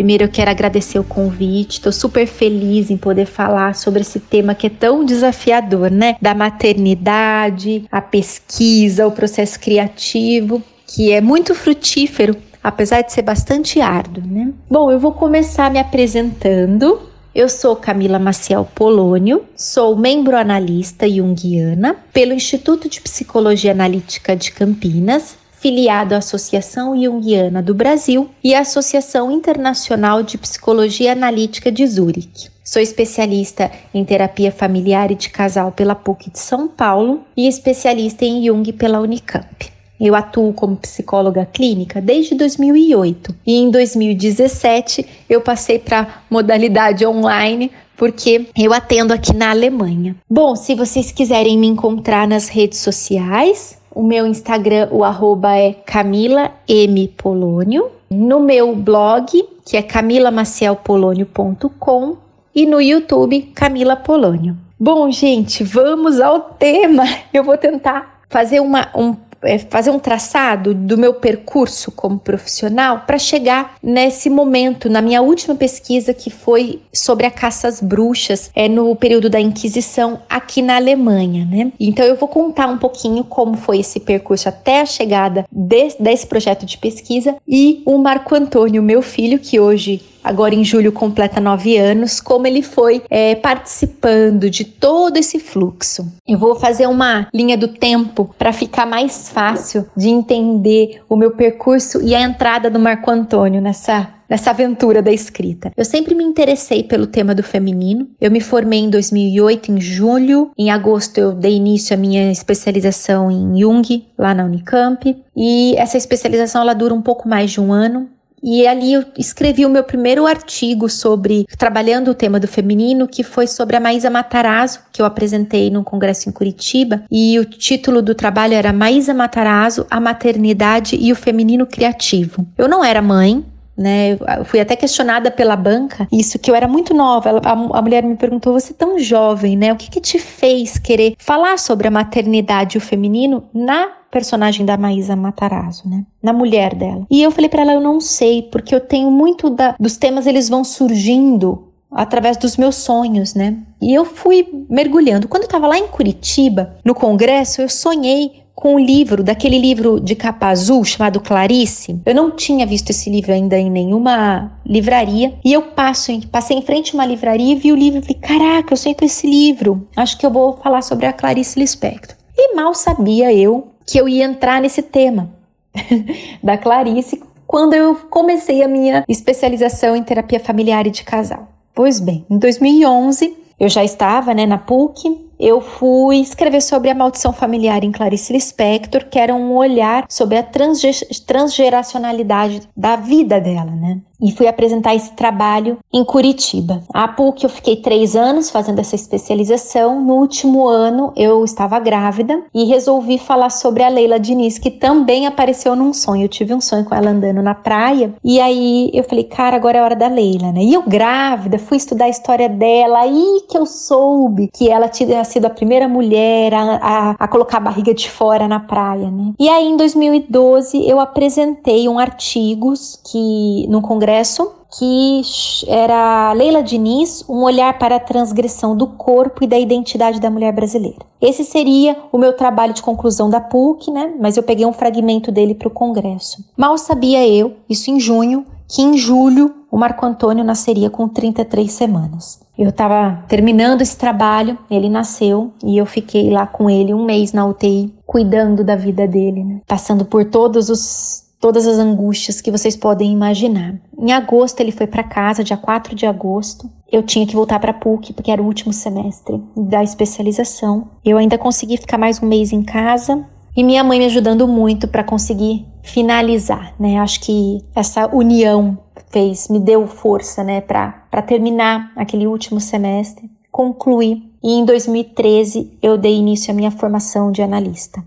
Primeiro eu quero agradecer o convite, estou super feliz em poder falar sobre esse tema que é tão desafiador, né? Da maternidade, a pesquisa, o processo criativo, que é muito frutífero, apesar de ser bastante árduo, né? Bom, eu vou começar me apresentando. Eu sou Camila Maciel Polônio, sou membro analista junguiana pelo Instituto de Psicologia Analítica de Campinas filiado à Associação Jungiana do Brasil e à Associação Internacional de Psicologia Analítica de Zurique. Sou especialista em terapia familiar e de casal pela PUC de São Paulo e especialista em Jung pela Unicamp. Eu atuo como psicóloga clínica desde 2008 e em 2017 eu passei para modalidade online porque eu atendo aqui na Alemanha. Bom, se vocês quiserem me encontrar nas redes sociais, o meu Instagram, o arroba é Camila M. Polônio. No meu blog, que é camilamacielpolonio.com. E no YouTube, Camila Polônio. Bom, gente, vamos ao tema. Eu vou tentar fazer uma, um é, fazer um traçado do meu percurso como profissional para chegar nesse momento, na minha última pesquisa, que foi sobre a caça às bruxas, é no período da Inquisição aqui na Alemanha, né? Então eu vou contar um pouquinho como foi esse percurso até a chegada de, desse projeto de pesquisa e o Marco Antônio, meu filho, que hoje agora em julho completa nove anos, como ele foi é, participando de todo esse fluxo. Eu vou fazer uma linha do tempo para ficar mais fácil de entender o meu percurso e a entrada do Marco Antônio nessa nessa aventura da escrita. Eu sempre me interessei pelo tema do feminino. Eu me formei em 2008, em julho. Em agosto, eu dei início à minha especialização em Jung, lá na Unicamp. E essa especialização ela dura um pouco mais de um ano. E ali eu escrevi o meu primeiro artigo sobre trabalhando o tema do feminino, que foi sobre a Maísa Matarazzo, que eu apresentei no congresso em Curitiba, e o título do trabalho era Maísa Matarazzo, a maternidade e o feminino criativo. Eu não era mãe, né? Eu fui até questionada pela banca, isso que eu era muito nova. Ela, a, a, mulher me perguntou: "Você é tão jovem, né? O que que te fez querer falar sobre a maternidade e o feminino na personagem da Maísa Matarazzo, né? Na mulher dela. E eu falei para ela, eu não sei, porque eu tenho muito da, dos temas eles vão surgindo através dos meus sonhos, né? E eu fui mergulhando. Quando eu estava lá em Curitiba, no congresso, eu sonhei com o livro, daquele livro de capa azul chamado Clarice. Eu não tinha visto esse livro ainda em nenhuma livraria. E eu passo, passei em frente a uma livraria e vi o livro e falei: Caraca, eu sonhei com esse livro. Acho que eu vou falar sobre a Clarice Lispector. E mal sabia eu que eu ia entrar nesse tema da Clarice quando eu comecei a minha especialização em terapia familiar e de casal. Pois bem, em 2011 eu já estava né, na PUC eu fui escrever sobre a maldição familiar em Clarice Lispector, que era um olhar sobre a transgeracionalidade da vida dela, né? E fui apresentar esse trabalho em Curitiba. A PUC eu fiquei três anos fazendo essa especialização. No último ano eu estava grávida e resolvi falar sobre a Leila Diniz, que também apareceu num sonho. Eu tive um sonho com ela andando na praia e aí eu falei, cara, agora é hora da Leila, né? E eu grávida, fui estudar a história dela, aí que eu soube que ela tinha sido a primeira mulher a, a, a colocar a barriga de fora na praia, né? E aí em 2012 eu apresentei um artigo que num congresso congresso que era Leila Diniz, um olhar para a transgressão do corpo e da identidade da mulher brasileira. Esse seria o meu trabalho de conclusão da PUC, né? Mas eu peguei um fragmento dele para o congresso. Mal sabia eu, isso em junho, que em julho o Marco Antônio nasceria com 33 semanas. Eu estava terminando esse trabalho, ele nasceu e eu fiquei lá com ele um mês na UTI, cuidando da vida dele, né? passando por todos os todas as angústias que vocês podem imaginar. Em agosto ele foi para casa, dia 4 de agosto. Eu tinha que voltar para PUC porque era o último semestre da especialização. Eu ainda consegui ficar mais um mês em casa e minha mãe me ajudando muito para conseguir finalizar, né? Acho que essa união fez, me deu força, né, para terminar aquele último semestre, concluir. E em 2013 eu dei início à minha formação de analista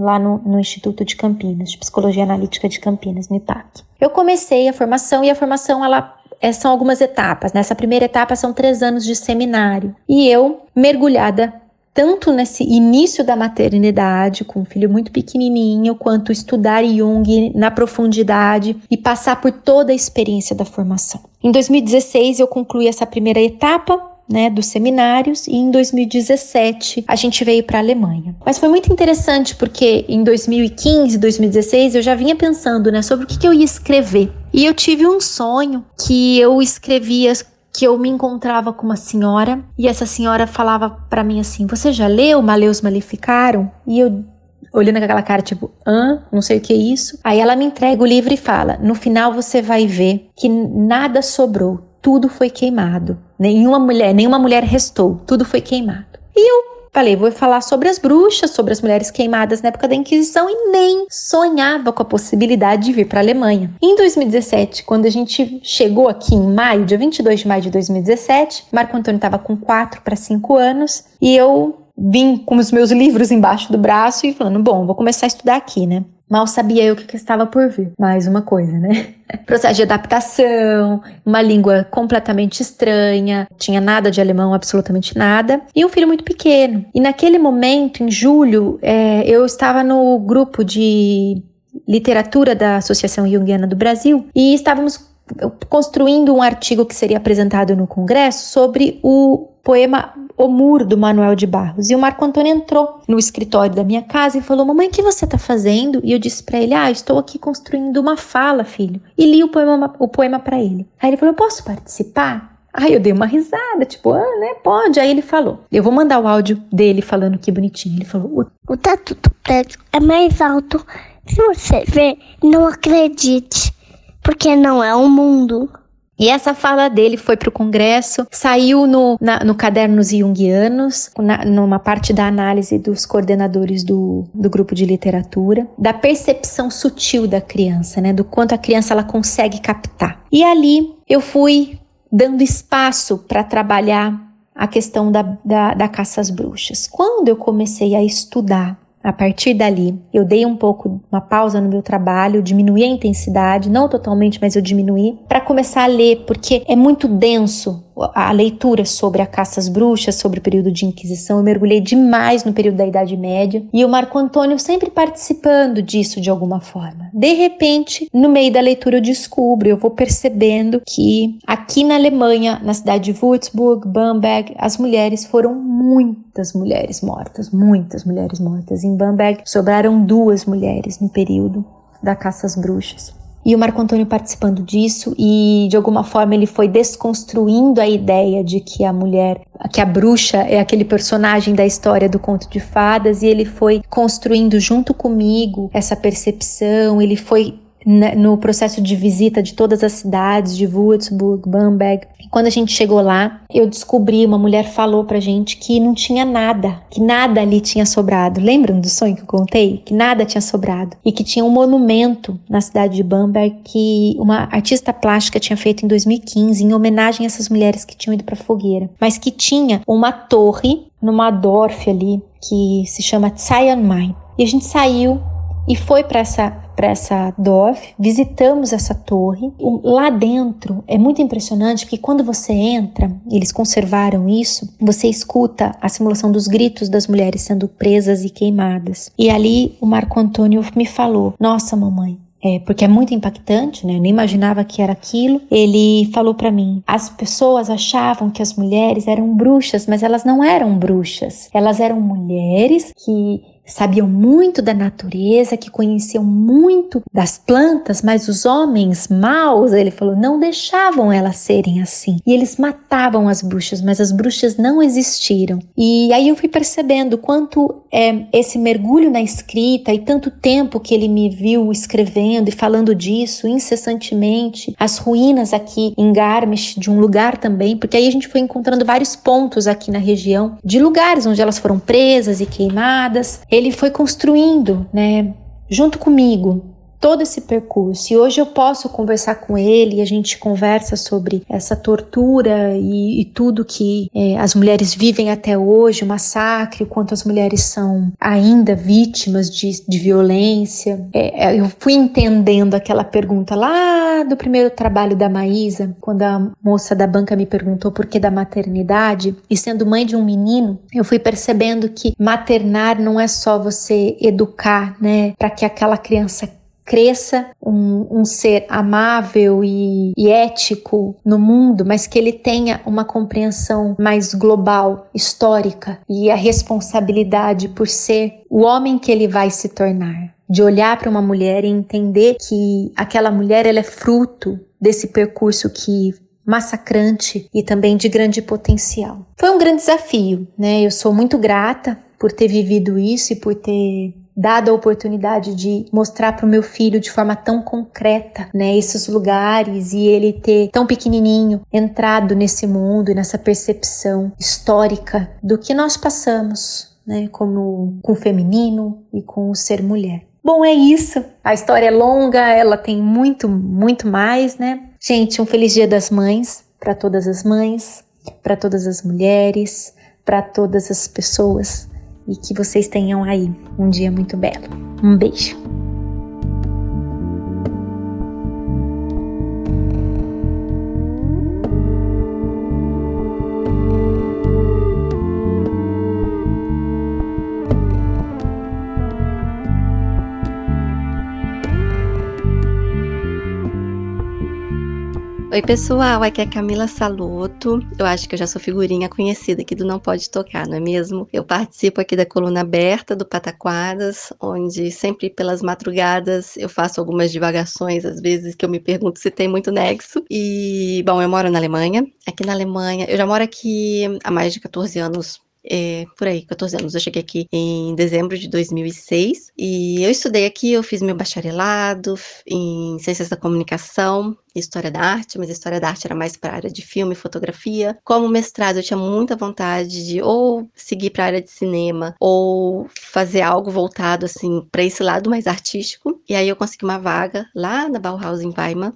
lá no, no, Instituto de Campinas, de Psicologia Analítica de Campinas, no IPAC. Eu comecei a formação e a formação ela é, são algumas etapas. Nessa primeira etapa são três anos de seminário e eu mergulhada tanto nesse início da maternidade, com um filho muito pequenininho, quanto estudar Jung na profundidade e passar por toda a experiência da formação. Em 2016 eu concluí essa primeira etapa né, dos seminários e em 2017 a gente veio para a Alemanha. Mas foi muito interessante porque em 2015, 2016 eu já vinha pensando, né, sobre o que, que eu ia escrever. E eu tive um sonho que eu escrevia que eu me encontrava com uma senhora e essa senhora falava para mim assim: "Você já leu Maleus Maleficaram?" E eu olhando aquela cara tipo, hã? Não sei o que é isso. Aí ela me entrega o livro e fala: "No final você vai ver que nada sobrou, tudo foi queimado. Nenhuma mulher, nenhuma mulher restou, tudo foi queimado. E eu falei, vou falar sobre as bruxas, sobre as mulheres queimadas na época da Inquisição e nem sonhava com a possibilidade de vir para a Alemanha. Em 2017, quando a gente chegou aqui em maio, dia 22 de maio de 2017, Marco Antônio estava com 4 para 5 anos e eu vim com os meus livros embaixo do braço e falando, bom, vou começar a estudar aqui, né? Mal sabia eu o que estava por vir. Mais uma coisa, né? Processo de adaptação, uma língua completamente estranha, tinha nada de alemão, absolutamente nada, e um filho muito pequeno. E naquele momento, em julho, é, eu estava no grupo de literatura da Associação Jungiana do Brasil e estávamos construindo um artigo que seria apresentado no congresso sobre o poema O Muro, do Manuel de Barros. E o Marco Antônio entrou no escritório da minha casa e falou: Mamãe, o que você está fazendo? E eu disse para ele: Ah, estou aqui construindo uma fala, filho. E li o poema, o poema para ele. Aí ele falou: posso participar? Aí eu dei uma risada, tipo, ah, né, pode. Aí ele falou: Eu vou mandar o áudio dele falando que bonitinho. Ele falou: O, o teto do prédio é mais alto. Se você ver, não acredite, porque não é o um mundo. E essa fala dele foi para o Congresso, saiu no, na, no Cadernos Jungianos, na, numa parte da análise dos coordenadores do, do grupo de literatura, da percepção sutil da criança, né, do quanto a criança ela consegue captar. E ali eu fui dando espaço para trabalhar a questão da, da, da caça às bruxas. Quando eu comecei a estudar a partir dali, eu dei um pouco uma pausa no meu trabalho, diminuí a intensidade, não totalmente, mas eu diminuí, para começar a ler, porque é muito denso a leitura sobre a caça às bruxas, sobre o período de Inquisição. Eu mergulhei demais no período da Idade Média e o Marco Antônio sempre participando disso de alguma forma. De repente, no meio da leitura, eu descubro, eu vou percebendo que aqui na Alemanha, na cidade de Würzburg, Bamberg, as mulheres foram muitas mulheres mortas, muitas mulheres mortas. Em Bamberg, sobraram duas mulheres no período da caça às bruxas e o Marco Antônio participando disso e de alguma forma ele foi desconstruindo a ideia de que a mulher, que a bruxa é aquele personagem da história do conto de fadas e ele foi construindo junto comigo essa percepção, ele foi no processo de visita de todas as cidades, de Würzburg, Bamberg. quando a gente chegou lá, eu descobri, uma mulher falou pra gente que não tinha nada, que nada ali tinha sobrado. Lembram do sonho que eu contei? Que nada tinha sobrado. E que tinha um monumento na cidade de Bamberg que uma artista plástica tinha feito em 2015 em homenagem a essas mulheres que tinham ido pra fogueira. Mas que tinha uma torre numa Dorf ali que se chama Zion E a gente saiu e foi para essa para essa DOF, visitamos essa torre. Lá dentro é muito impressionante que quando você entra, eles conservaram isso, você escuta a simulação dos gritos das mulheres sendo presas e queimadas. E ali o Marco Antônio me falou: "Nossa, mamãe, é, porque é muito impactante, né? Eu nem imaginava que era aquilo. Ele falou para mim: as pessoas achavam que as mulheres eram bruxas, mas elas não eram bruxas. Elas eram mulheres que sabiam muito da natureza, que conheciam muito das plantas, mas os homens maus, ele falou, não deixavam elas serem assim. E eles matavam as bruxas, mas as bruxas não existiram. E aí eu fui percebendo quanto é esse mergulho na escrita e tanto tempo que ele me viu escrevendo e falando disso incessantemente, as ruínas aqui em Garmisch, de um lugar também, porque aí a gente foi encontrando vários pontos aqui na região de lugares onde elas foram presas e queimadas ele foi construindo, né, junto comigo, todo esse percurso. E hoje eu posso conversar com ele e a gente conversa sobre essa tortura e, e tudo que é, as mulheres vivem até hoje, o massacre, o quanto as mulheres são ainda vítimas de, de violência. É, é, eu fui entendendo aquela pergunta lá do primeiro trabalho da Maísa, quando a moça da banca me perguntou por que da maternidade, e sendo mãe de um menino, eu fui percebendo que maternar não é só você educar, né, para que aquela criança cresça um, um ser amável e, e, ético no mundo, mas que ele tenha uma compreensão mais global, histórica e a responsabilidade por ser o homem que ele vai se tornar. De olhar para uma mulher e entender que aquela mulher ela é fruto desse percurso que massacrante e também de grande potencial. Foi um grande desafio, né? Eu sou muito grata por ter vivido isso e por ter dado a oportunidade de mostrar para o meu filho de forma tão concreta, né, esses lugares e ele ter tão pequenininho entrado nesse mundo e nessa percepção histórica do que nós passamos, né, como com o feminino e com o ser mulher. Bom, é isso. A história é longa, ela tem muito, muito mais, né? Gente, um feliz Dia das Mães para todas as mães, para todas as mulheres, para todas as pessoas e que vocês tenham aí um dia muito belo. Um beijo. Oi, pessoal, aqui é Camila Saloto. Eu acho que eu já sou figurinha conhecida aqui do Não Pode Tocar, não é mesmo? Eu participo aqui da coluna aberta do Pataquadas, onde sempre pelas madrugadas eu faço algumas divagações, às vezes que eu me pergunto se tem muito nexo. E, bom, eu moro na Alemanha. Aqui na Alemanha, eu já moro aqui há mais de 14 anos é, por aí, 14 anos. Eu cheguei aqui em dezembro de 2006 e eu estudei aqui, eu fiz meu bacharelado em Ciências da Comunicação História da Arte, mas História da Arte era mais para a área de filme e fotografia. Como mestrado, eu tinha muita vontade de ou seguir para a área de cinema ou fazer algo voltado assim para esse lado mais artístico. E aí eu consegui uma vaga lá na Bauhaus em Weimar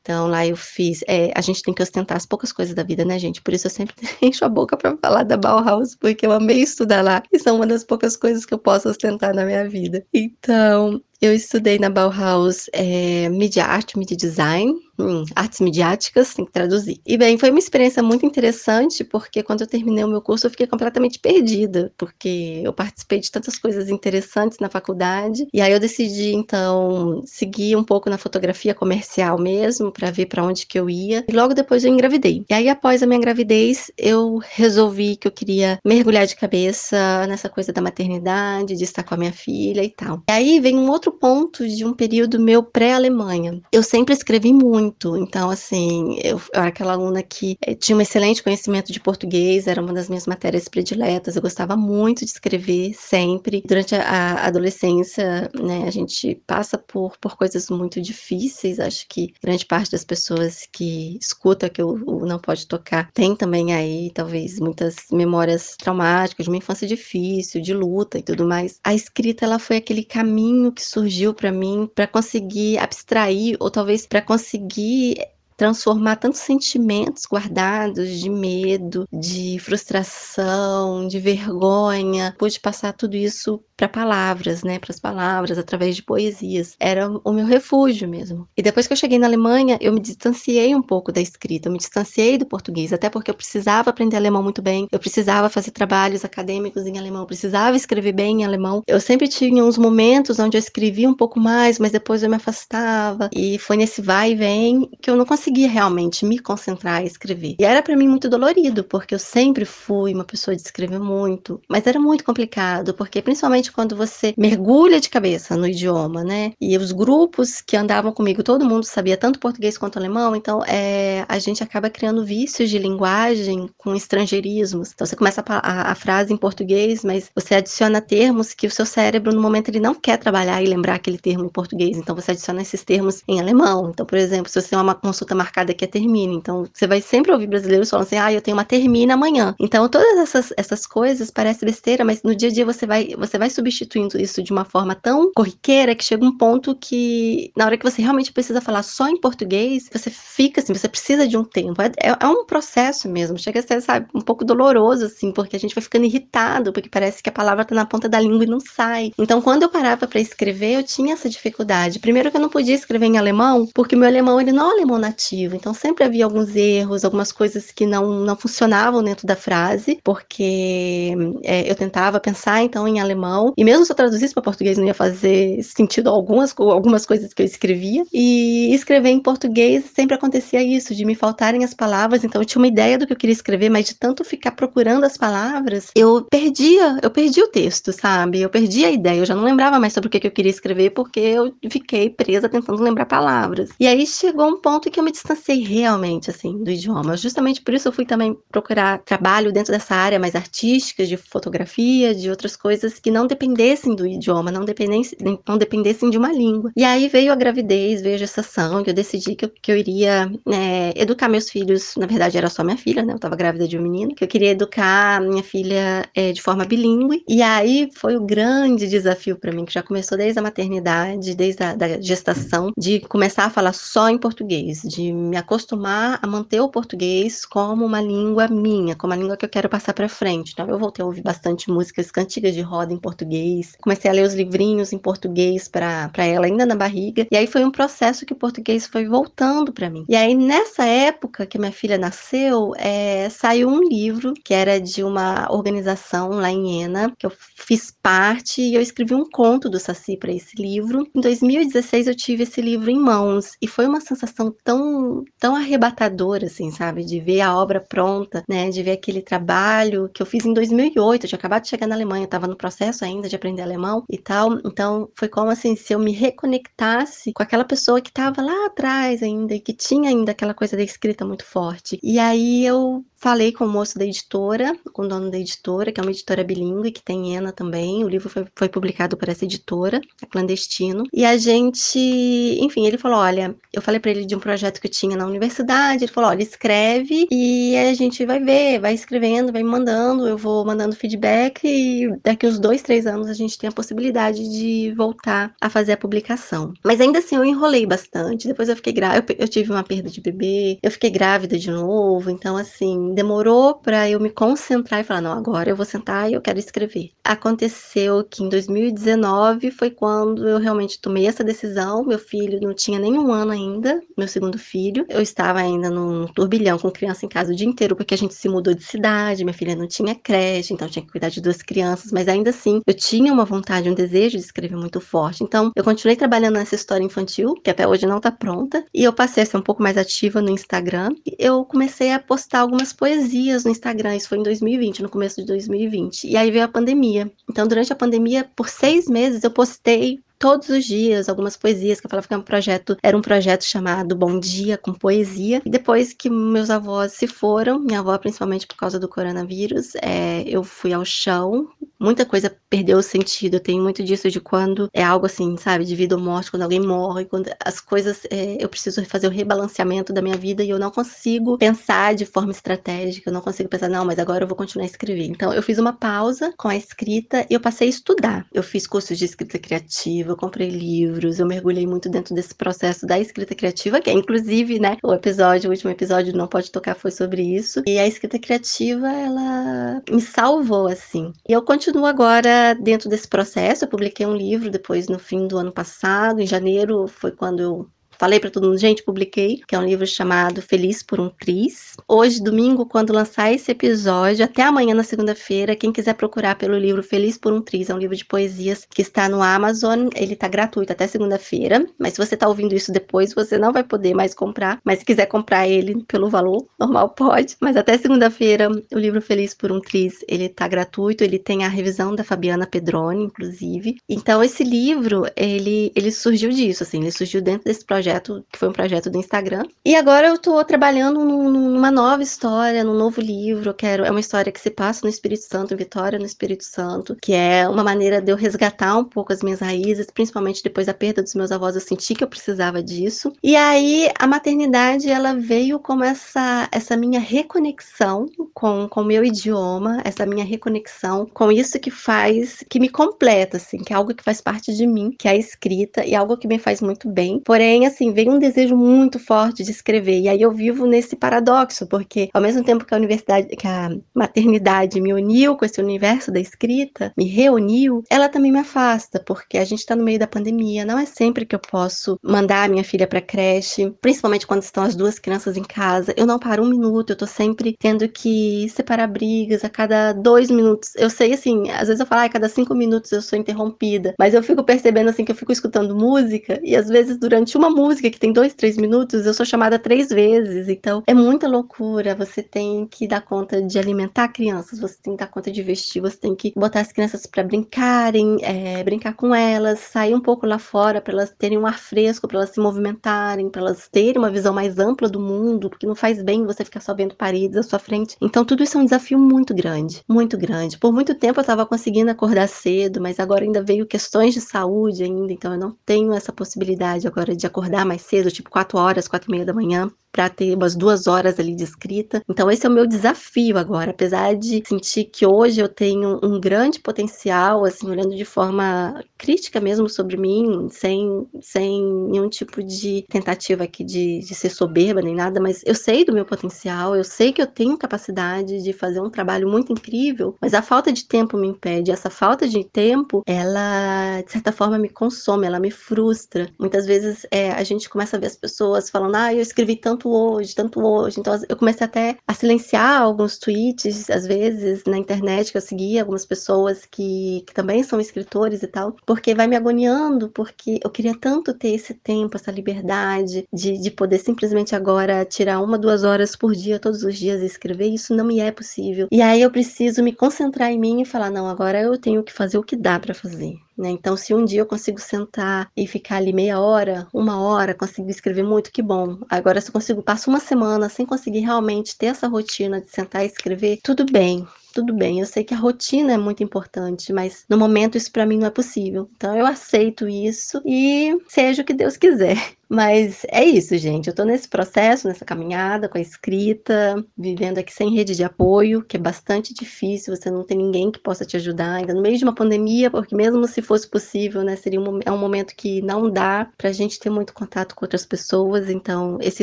então lá eu fiz. É, a gente tem que ostentar as poucas coisas da vida, né, gente? Por isso eu sempre encho a boca para falar da Bauhaus, porque eu amei estudar lá e são uma das poucas coisas que eu posso ostentar na minha vida. Então, eu estudei na Bauhaus é, Media Art, Media Design, hum, artes midiáticas, tem que traduzir. E bem, foi uma experiência muito interessante, porque quando eu terminei o meu curso eu fiquei completamente perdida, porque eu participei de tantas coisas interessantes na faculdade, e aí eu decidi então seguir um pouco na fotografia comercial mesmo, para ver para onde que eu ia. E logo depois eu engravidei. E aí após a minha gravidez, eu resolvi que eu queria mergulhar de cabeça nessa coisa da maternidade, de estar com a minha filha e tal. E aí vem um outro outro ponto de um período meu pré-Alemanha. Eu sempre escrevi muito, então, assim, eu, eu era aquela aluna que eh, tinha um excelente conhecimento de português, era uma das minhas matérias prediletas, eu gostava muito de escrever sempre. Durante a, a adolescência, né, a gente passa por, por coisas muito difíceis, acho que grande parte das pessoas que escuta que o, Não Pode Tocar tem também aí, talvez, muitas memórias traumáticas de uma infância difícil, de luta e tudo mais. A escrita, ela foi aquele caminho que surgiu surgiu para mim para conseguir abstrair ou talvez para conseguir transformar tantos sentimentos guardados de medo, de frustração, de vergonha. Pude passar tudo isso para palavras, né, para as palavras através de poesias. Era o meu refúgio mesmo. E depois que eu cheguei na Alemanha, eu me distanciei um pouco da escrita, eu me distanciei do português, até porque eu precisava aprender alemão muito bem, eu precisava fazer trabalhos acadêmicos em alemão, eu precisava escrever bem em alemão. Eu sempre tinha uns momentos onde eu escrevia um pouco mais, mas depois eu me afastava e foi nesse vai e vem que eu não conseguia realmente me concentrar e escrever. E era para mim muito dolorido, porque eu sempre fui uma pessoa de escrever muito, mas era muito complicado, porque principalmente quando você mergulha de cabeça no idioma, né? E os grupos que andavam comigo, todo mundo sabia tanto português quanto alemão, então é, a gente acaba criando vícios de linguagem com estrangeirismos. Então você começa a, a, a frase em português, mas você adiciona termos que o seu cérebro no momento ele não quer trabalhar e lembrar aquele termo em português, então você adiciona esses termos em alemão. Então, por exemplo, se você tem uma consulta marcada que é termine, então você vai sempre ouvir brasileiros falando assim: "Ah, eu tenho uma termina amanhã". Então, todas essas, essas coisas parecem besteira, mas no dia a dia você vai você vai substituindo isso de uma forma tão corriqueira que chega um ponto que na hora que você realmente precisa falar só em português, você fica assim, você precisa de um tempo. É, é, é um processo mesmo, chega a ser, sabe, um pouco doloroso assim, porque a gente vai ficando irritado, porque parece que a palavra tá na ponta da língua e não sai. Então, quando eu parava para escrever, eu tinha essa dificuldade. Primeiro que eu não podia escrever em alemão, porque meu alemão ele não é alemão nativo, então sempre havia alguns erros, algumas coisas que não, não funcionavam dentro da frase, porque é, eu tentava pensar então em alemão, e mesmo se eu traduzisse para português não ia fazer sentido algumas, algumas coisas que eu escrevia, e escrever em português sempre acontecia isso, de me faltarem as palavras, então eu tinha uma ideia do que eu queria escrever, mas de tanto ficar procurando as palavras, eu perdia, eu perdi o texto, sabe? Eu perdi a ideia, eu já não lembrava mais sobre o que eu queria escrever, porque eu fiquei presa tentando lembrar palavras. E aí chegou um ponto que eu me distanciei realmente, assim, do idioma. Justamente por isso eu fui também procurar trabalho dentro dessa área mais artística, de fotografia, de outras coisas que não dependessem do idioma, não dependessem, não dependessem de uma língua. E aí veio a gravidez, veio a gestação, que eu decidi que eu, que eu iria é, educar meus filhos. Na verdade, era só minha filha, né? Eu tava grávida de um menino, que eu queria educar minha filha é, de forma bilíngue. E aí foi o grande desafio para mim, que já começou desde a maternidade, desde a da gestação, de começar a falar só em português, de me acostumar a manter o português como uma língua minha, como uma língua que eu quero passar para frente. Então eu voltei a ouvir bastante músicas cantigas de roda em português, comecei a ler os livrinhos em português para ela ainda na barriga. E aí foi um processo que o português foi voltando para mim. E aí nessa época que minha filha nasceu, é, saiu um livro que era de uma organização lá em Ena, que eu fiz parte e eu escrevi um conto do Saci para esse livro. Em 2016 eu tive esse livro em mãos e foi uma sensação tão tão arrebatadora assim, sabe, de ver a obra pronta, né, de ver aquele trabalho que eu fiz em 2008, eu tinha acabado de chegar na Alemanha, estava no processo ainda de aprender alemão e tal. Então foi como assim se eu me reconectasse com aquela pessoa que estava lá atrás ainda e que tinha ainda aquela coisa da escrita muito forte. E aí eu Falei com o moço da editora, com o dono da editora, que é uma editora bilíngue, que tem ENA também. O livro foi, foi publicado por essa editora, a Clandestino. E a gente, enfim, ele falou: olha, eu falei para ele de um projeto que eu tinha na universidade. Ele falou: olha, escreve e a gente vai ver, vai escrevendo, vai me mandando, eu vou mandando feedback e daqui uns dois, três anos a gente tem a possibilidade de voltar a fazer a publicação. Mas ainda assim eu enrolei bastante. Depois eu fiquei grávida, eu, eu tive uma perda de bebê, eu fiquei grávida de novo, então assim demorou para eu me concentrar e falar: não, agora eu vou sentar e eu quero escrever. Aconteceu que em 2019 foi quando eu realmente tomei essa decisão. Meu filho não tinha nenhum ano ainda, meu segundo filho. Eu estava ainda num turbilhão com criança em casa o dia inteiro, porque a gente se mudou de cidade, minha filha não tinha creche, então tinha que cuidar de duas crianças, mas ainda assim eu tinha uma vontade, um desejo de escrever muito forte. Então eu continuei trabalhando nessa história infantil, que até hoje não está pronta, e eu passei a ser um pouco mais ativa no Instagram. Eu comecei a postar algumas poesias no Instagram, isso foi em 2020, no começo de 2020. E aí veio a pandemia. Então, durante a pandemia, por seis meses, eu postei todos os dias algumas poesias, que eu falava que era um projeto, era um projeto chamado Bom Dia com Poesia. E depois que meus avós se foram, minha avó principalmente por causa do coronavírus, é, eu fui ao chão, muita coisa perdeu o sentido. Eu tenho muito disso de quando é algo assim, sabe, de vida ou morte, quando alguém morre, quando as coisas, é, eu preciso fazer o rebalanceamento da minha vida e eu não consigo pensar de forma estratégica, eu não consigo pensar, não, mas agora eu vou continuar a escrever. Então eu fiz uma pausa com a escrita e eu passei a estudar. Eu fiz cursos de escrita criativa, eu comprei livros, eu mergulhei muito dentro desse processo da escrita criativa, que é inclusive, né, o episódio, o último episódio Não Pode Tocar foi sobre isso. E a escrita criativa, ela me salvou, assim. E eu continuo continuo agora dentro desse processo. Eu publiquei um livro depois no fim do ano passado, em janeiro foi quando eu Falei para todo mundo, gente, publiquei, que é um livro chamado Feliz por um Tris. Hoje, domingo, quando lançar esse episódio, até amanhã na segunda-feira, quem quiser procurar pelo livro Feliz por um Tris, é um livro de poesias que está no Amazon, ele tá gratuito até segunda-feira, mas se você tá ouvindo isso depois, você não vai poder mais comprar, mas se quiser comprar ele pelo valor normal, pode. Mas até segunda-feira, o livro Feliz por um Tris, ele tá gratuito, ele tem a revisão da Fabiana Pedroni, inclusive. Então, esse livro, ele, ele surgiu disso, assim, ele surgiu dentro desse projeto projeto, que foi um projeto do Instagram. E agora eu tô trabalhando num, numa nova história, num novo livro. Quero, é uma história que se passa no Espírito Santo, em Vitória, no Espírito Santo, que é uma maneira de eu resgatar um pouco as minhas raízes, principalmente depois da perda dos meus avós, eu senti que eu precisava disso. E aí a maternidade, ela veio como essa, essa minha reconexão com o meu idioma, essa minha reconexão com isso que faz, que me completa, assim, que é algo que faz parte de mim, que é a escrita, e algo que me faz muito bem. Porém, assim, assim, veio um desejo muito forte de escrever. E aí eu vivo nesse paradoxo, porque ao mesmo tempo que a universidade, que a maternidade me uniu com esse universo da escrita, me reuniu, ela também me afasta, porque a gente tá no meio da pandemia, não é sempre que eu posso mandar a minminha filha para creche, principalmente quando estão as duas crianças em casa. Eu não paro um minuto, eu tô sempre tendo que separar brigas a cada dois minutos. Eu sei, assim, às vezes eu falo, ah, a cada cinco minutos eu sou interrompida, mas eu fico percebendo, assim, que eu fico escutando música e às vezes durante uma música música que tem dois, três minutos, eu sou chamada três vezes. Então é muita loucura. Você tem que dar conta de alimentar crianças, você tem que dar conta de vestir, você tem que botar as crianças para brincarem, é, brincar com elas, sair um pouco lá fora para elas terem um ar fresco, para elas se movimentarem, para elas terem uma visão mais ampla do mundo, porque não faz bem você ficar só vendo paredes à sua frente. Então tudo isso é um desafio muito grande, muito grande. Por muito tempo eu estava conseguindo acordar cedo, mas agora ainda veio questões de saúde ainda, então eu não tenho essa possibilidade agora de acordar acordar mais cedo, tipo 4 horas, 4 e meia da manhã, para ter umas duas horas ali de escrita. Então esse é o meu desafio agora, apesar de sentir que hoje eu tenho um grande potencial, assim, olhando de forma crítica mesmo sobre mim, sem, sem nenhum tipo de tentativa aqui de, de ser soberba nem nada, mas eu sei do meu potencial, eu sei que eu tenho capacidade de fazer um trabalho muito incrível, mas a falta de tempo me impede. Essa falta de tempo, ela de certa forma me consome, ela me frustra. Muitas vezes é, a gente começa a ver as pessoas falando, ah, eu escrevi tanto hoje, tanto hoje. Então eu comecei até a silenciar alguns tweets, às vezes, na internet, que eu seguia algumas pessoas que, que também são escritores e tal, porque vai me agoniando, porque eu queria tanto ter esse tempo, essa liberdade de, de poder simplesmente agora tirar uma, duas horas por dia, todos os dias e escrever. Isso não me é possível. E aí eu preciso me concentrar em mim e falar, não, agora eu tenho que fazer o que dá para fazer. Né? Então, se um dia eu consigo sentar e ficar ali meia hora, uma hora, conseguir escrever muito, que bom. Agora, se eu consigo, passo uma semana sem conseguir realmente ter essa rotina de sentar e escrever, tudo bem tudo bem, eu sei que a rotina é muito importante, mas no momento isso para mim não é possível. Então eu aceito isso e seja o que Deus quiser. Mas é isso, gente. Eu tô nesse processo, nessa caminhada com a escrita, vivendo aqui sem rede de apoio, que é bastante difícil, você não tem ninguém que possa te ajudar, ainda no meio de uma pandemia, porque mesmo se fosse possível, né, seria um, é um momento que não dá pra gente ter muito contato com outras pessoas, então esse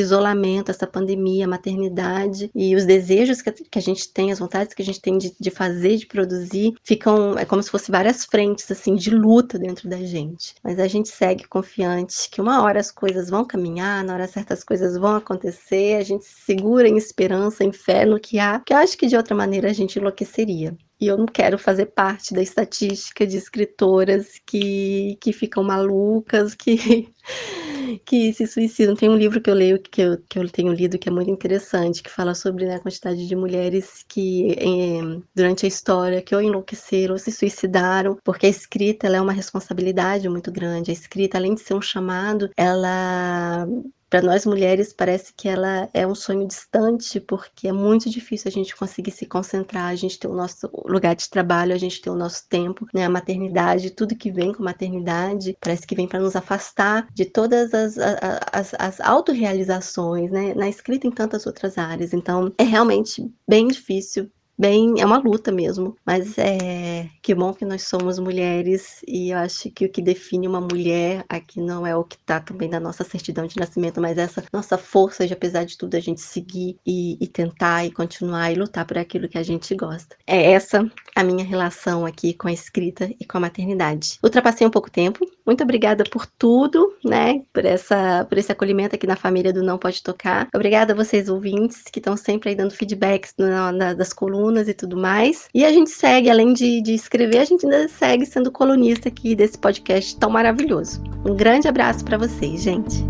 isolamento, essa pandemia, a maternidade e os desejos que que a gente tem, as vontades que a gente tem de, de fazer, de produzir, ficam, é como se fosse várias frentes, assim, de luta dentro da gente. Mas a gente segue confiante que uma hora as coisas vão caminhar, na hora certas coisas vão acontecer, a gente segura em esperança, em fé no que há, que eu acho que de outra maneira a gente enlouqueceria. E eu não quero fazer parte da estatística de escritoras que, que ficam malucas, que, que se suicidam. Tem um livro que eu leio, que eu, que eu tenho lido, que é muito interessante, que fala sobre né, a quantidade de mulheres que, em, durante a história, que ou enlouqueceram ou se suicidaram, porque a escrita é uma responsabilidade muito grande. A escrita, além de ser um chamado, ela para nós mulheres parece que ela é um sonho distante, porque é muito difícil a gente conseguir se concentrar, a gente ter o nosso lugar de trabalho, a gente ter o nosso tempo, né? A maternidade, tudo que vem com a maternidade, parece que vem para nos afastar de todas as, as, as autorrealizações, né? Na escrita em tantas outras áreas. Então, é realmente bem difícil bem, é uma luta mesmo, mas é que bom que nós somos mulheres e eu acho que o que define uma mulher aqui não é o que está também na nossa certidão de nascimento, mas essa nossa força de apesar de tudo a gente seguir e, e tentar e continuar e lutar por aquilo que a gente gosta. É essa a minha relação aqui com a escrita e com a maternidade. Ultrapassei um pouco tempo. Muito obrigada por tudo, né? Por essa por esse acolhimento aqui na família do Não Pode Tocar. Obrigada a vocês ouvintes que estão sempre aí dando feedbacks na, das colunas e tudo mais. E a gente segue, além de, de escrever, a gente ainda segue sendo colunista aqui desse podcast tão maravilhoso. Um grande abraço para vocês, gente.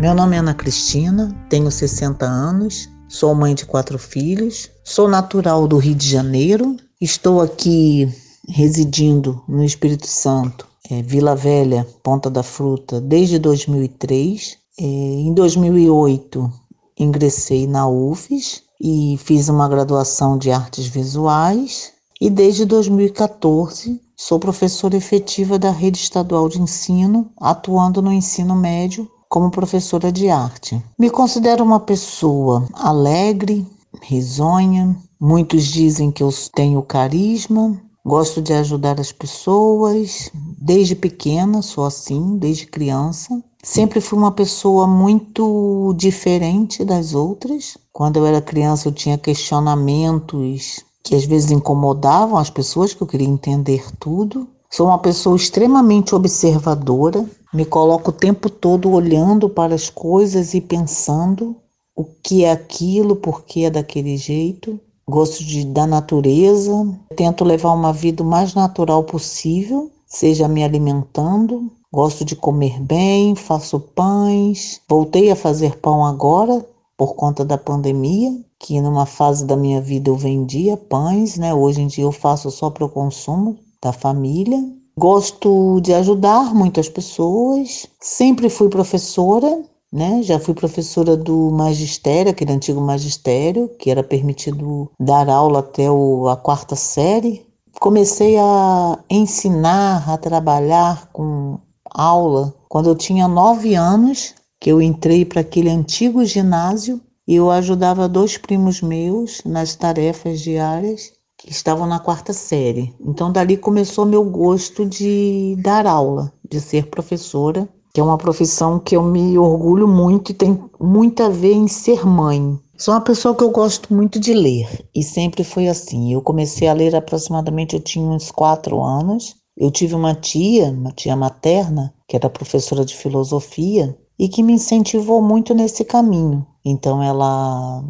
Meu nome é Ana Cristina, tenho 60 anos, sou mãe de quatro filhos, sou natural do Rio de Janeiro, estou aqui residindo no Espírito Santo, é, Vila Velha, Ponta da Fruta, desde 2003. É, em 2008, ingressei na UFES e fiz uma graduação de artes visuais. E desde 2014 sou professora efetiva da rede estadual de ensino, atuando no ensino médio como professora de arte. Me considero uma pessoa alegre, risonha. Muitos dizem que eu tenho carisma, gosto de ajudar as pessoas. Desde pequena sou assim, desde criança. Sempre fui uma pessoa muito diferente das outras. Quando eu era criança, eu tinha questionamentos que às vezes incomodavam as pessoas, que eu queria entender tudo. Sou uma pessoa extremamente observadora, me coloco o tempo todo olhando para as coisas e pensando o que é aquilo, por que é daquele jeito. Gosto de, da natureza, tento levar uma vida o mais natural possível, seja me alimentando. Gosto de comer bem, faço pães. Voltei a fazer pão agora por conta da pandemia, que numa fase da minha vida eu vendia pães, né? Hoje em dia eu faço só para o consumo da família. Gosto de ajudar muitas pessoas. Sempre fui professora, né? Já fui professora do magistério, aquele antigo magistério, que era permitido dar aula até o, a quarta série. Comecei a ensinar, a trabalhar com aula quando eu tinha nove anos, que eu entrei para aquele antigo ginásio e eu ajudava dois primos meus nas tarefas diárias que estavam na quarta série. Então, dali começou meu gosto de dar aula, de ser professora, que é uma profissão que eu me orgulho muito e tem muito a ver em ser mãe. Sou uma pessoa que eu gosto muito de ler e sempre foi assim. Eu comecei a ler aproximadamente, eu tinha uns quatro anos. Eu tive uma tia, uma tia materna, que era professora de filosofia e que me incentivou muito nesse caminho. Então ela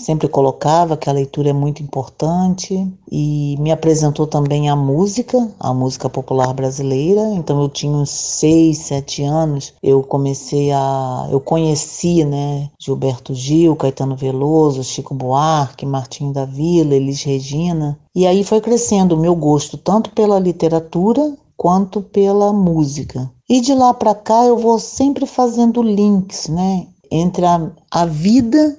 sempre colocava que a leitura é muito importante e me apresentou também a música, a música popular brasileira. Então eu tinha uns seis, sete anos, eu comecei a, eu conheci, né, Gilberto Gil, Caetano Veloso, Chico Buarque, Martinho da Vila, Elis Regina. E aí foi crescendo o meu gosto tanto pela literatura quanto pela música. E de lá para cá eu vou sempre fazendo links, né, entre a, a vida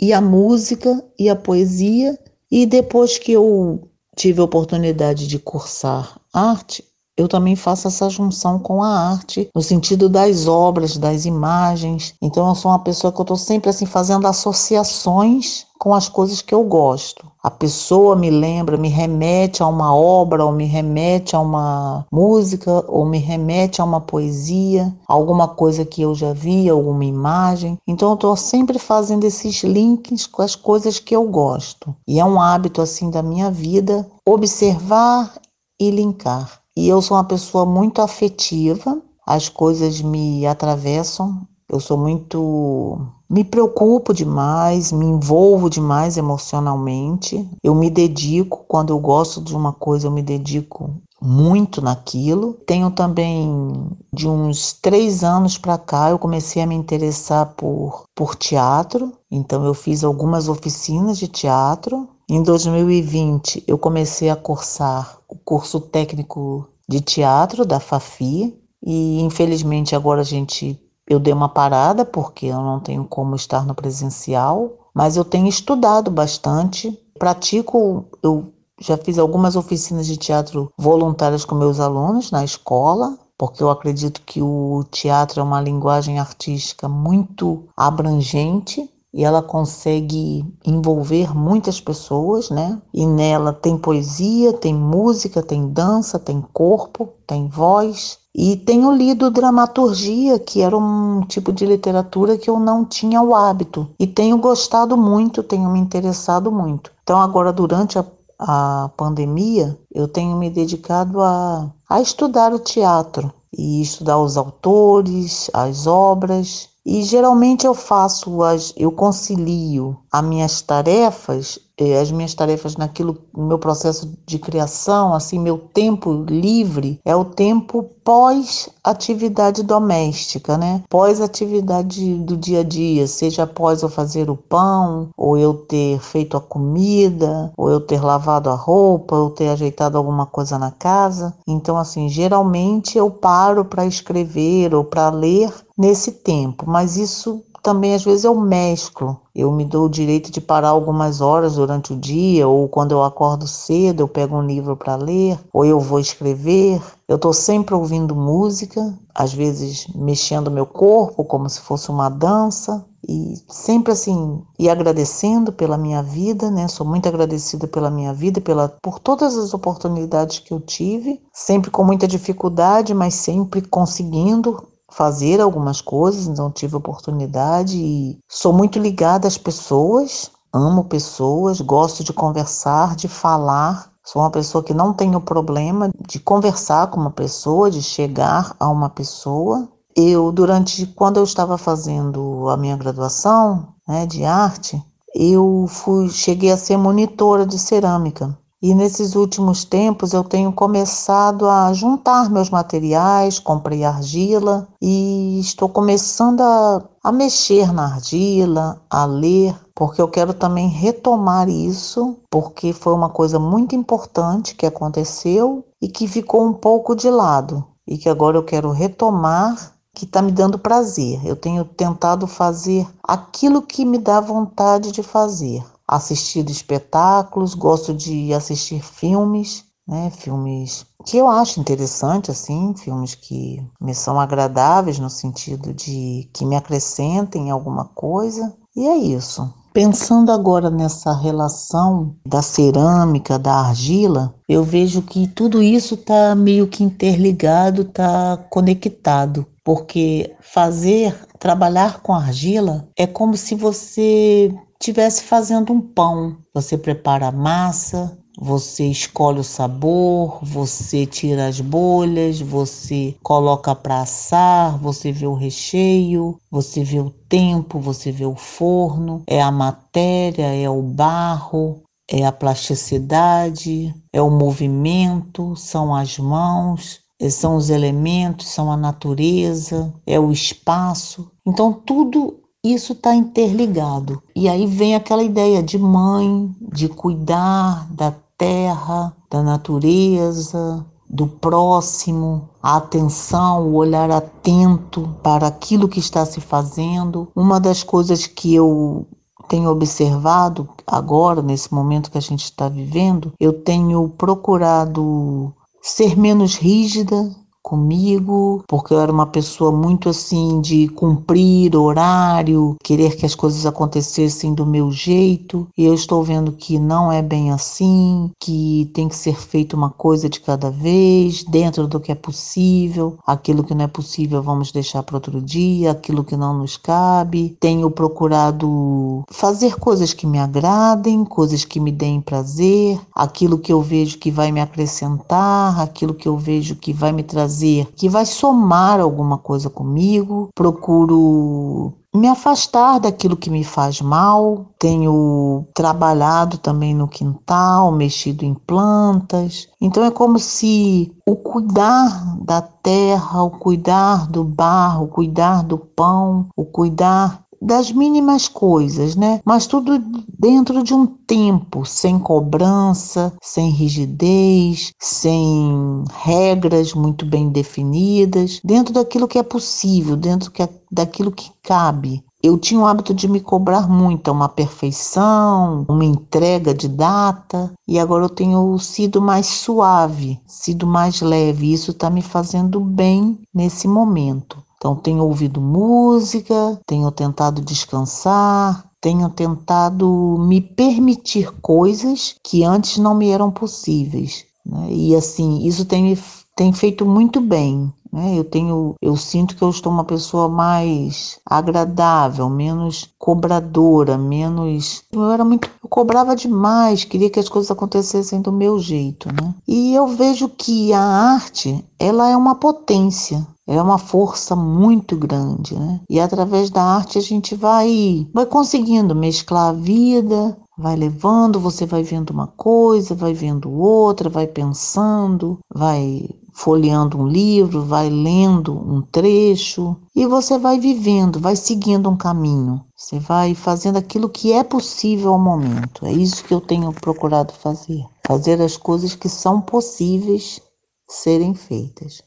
e a música e a poesia. E depois que eu tive a oportunidade de cursar arte, eu também faço essa junção com a arte, no sentido das obras, das imagens. Então eu sou uma pessoa que eu estou sempre assim fazendo associações com as coisas que eu gosto. A pessoa me lembra, me remete a uma obra, ou me remete a uma música, ou me remete a uma poesia, alguma coisa que eu já vi, alguma imagem. Então eu estou sempre fazendo esses links com as coisas que eu gosto. E é um hábito assim da minha vida observar e linkar. E eu sou uma pessoa muito afetiva, as coisas me atravessam, eu sou muito. Me preocupo demais, me envolvo demais emocionalmente. Eu me dedico, quando eu gosto de uma coisa, eu me dedico muito naquilo. Tenho também, de uns três anos para cá, eu comecei a me interessar por, por teatro. Então, eu fiz algumas oficinas de teatro. Em 2020, eu comecei a cursar o curso técnico de teatro da FAFI. E infelizmente agora a gente eu dei uma parada porque eu não tenho como estar no presencial, mas eu tenho estudado bastante, pratico, eu já fiz algumas oficinas de teatro voluntárias com meus alunos na escola, porque eu acredito que o teatro é uma linguagem artística muito abrangente e ela consegue envolver muitas pessoas, né? E nela tem poesia, tem música, tem dança, tem corpo, tem voz. E tenho lido dramaturgia, que era um tipo de literatura que eu não tinha o hábito. E tenho gostado muito, tenho me interessado muito. Então, agora, durante a, a pandemia, eu tenho me dedicado a, a estudar o teatro e estudar os autores, as obras e geralmente eu faço as, eu concilio as minhas tarefas, as minhas tarefas naquilo, meu processo de criação, assim, meu tempo livre é o tempo pós atividade doméstica, né? Pós atividade do dia a dia, seja após eu fazer o pão, ou eu ter feito a comida, ou eu ter lavado a roupa, ou ter ajeitado alguma coisa na casa. Então, assim, geralmente eu paro para escrever ou para ler nesse tempo, mas isso também às vezes eu mesclo. Eu me dou o direito de parar algumas horas durante o dia, ou quando eu acordo cedo, eu pego um livro para ler, ou eu vou escrever. Eu estou sempre ouvindo música, às vezes mexendo meu corpo como se fosse uma dança, e sempre assim, e agradecendo pela minha vida, né? Sou muito agradecida pela minha vida, pela por todas as oportunidades que eu tive, sempre com muita dificuldade, mas sempre conseguindo fazer algumas coisas, então tive oportunidade e sou muito ligada às pessoas, amo pessoas, gosto de conversar, de falar. Sou uma pessoa que não tenho problema de conversar com uma pessoa, de chegar a uma pessoa. Eu, durante quando eu estava fazendo a minha graduação né, de arte, eu fui, cheguei a ser monitora de cerâmica. E nesses últimos tempos eu tenho começado a juntar meus materiais, comprei argila e estou começando a, a mexer na argila, a ler, porque eu quero também retomar isso, porque foi uma coisa muito importante que aconteceu e que ficou um pouco de lado e que agora eu quero retomar que está me dando prazer. Eu tenho tentado fazer aquilo que me dá vontade de fazer assistido espetáculos, gosto de assistir filmes, né, filmes que eu acho interessante assim, filmes que me são agradáveis no sentido de que me acrescentem alguma coisa. E é isso. Pensando agora nessa relação da cerâmica, da argila, eu vejo que tudo isso está meio que interligado, está conectado, porque fazer, trabalhar com argila é como se você estivesse fazendo um pão. Você prepara a massa, você escolhe o sabor, você tira as bolhas, você coloca para assar, você vê o recheio, você vê o tempo, você vê o forno, é a matéria, é o barro, é a plasticidade, é o movimento, são as mãos, são os elementos, são a natureza, é o espaço. Então tudo isso está interligado. E aí vem aquela ideia de mãe, de cuidar da terra, da natureza, do próximo, a atenção, o olhar atento para aquilo que está se fazendo. Uma das coisas que eu tenho observado agora, nesse momento que a gente está vivendo, eu tenho procurado ser menos rígida, comigo, porque eu era uma pessoa muito assim de cumprir horário, querer que as coisas acontecessem do meu jeito, e eu estou vendo que não é bem assim, que tem que ser feito uma coisa de cada vez, dentro do que é possível, aquilo que não é possível vamos deixar para outro dia, aquilo que não nos cabe. Tenho procurado fazer coisas que me agradem, coisas que me deem prazer, aquilo que eu vejo que vai me acrescentar, aquilo que eu vejo que vai me trazer fazer que vai somar alguma coisa comigo, procuro me afastar daquilo que me faz mal. Tenho trabalhado também no quintal, mexido em plantas. Então é como se o cuidar da terra, o cuidar do barro, o cuidar do pão, o cuidar das mínimas coisas, né? Mas tudo dentro de um tempo, sem cobrança, sem rigidez, sem regras muito bem definidas, dentro daquilo que é possível, dentro que, é, daquilo que cabe. Eu tinha o hábito de me cobrar muito, uma perfeição, uma entrega de data, e agora eu tenho sido mais suave, sido mais leve. Isso está me fazendo bem nesse momento. Então, tenho ouvido música, tenho tentado descansar, tenho tentado me permitir coisas que antes não me eram possíveis. Né? E assim, isso tem me tem feito muito bem. Né? Eu tenho, eu sinto que eu estou uma pessoa mais agradável, menos cobradora, menos. Eu era muito, eu cobrava demais, queria que as coisas acontecessem do meu jeito, né? E eu vejo que a arte, ela é uma potência. É uma força muito grande, né? E através da arte a gente vai, vai conseguindo mesclar a vida, vai levando, você vai vendo uma coisa, vai vendo outra, vai pensando, vai folheando um livro, vai lendo um trecho e você vai vivendo, vai seguindo um caminho. Você vai fazendo aquilo que é possível ao momento. É isso que eu tenho procurado fazer. Fazer as coisas que são possíveis serem feitas.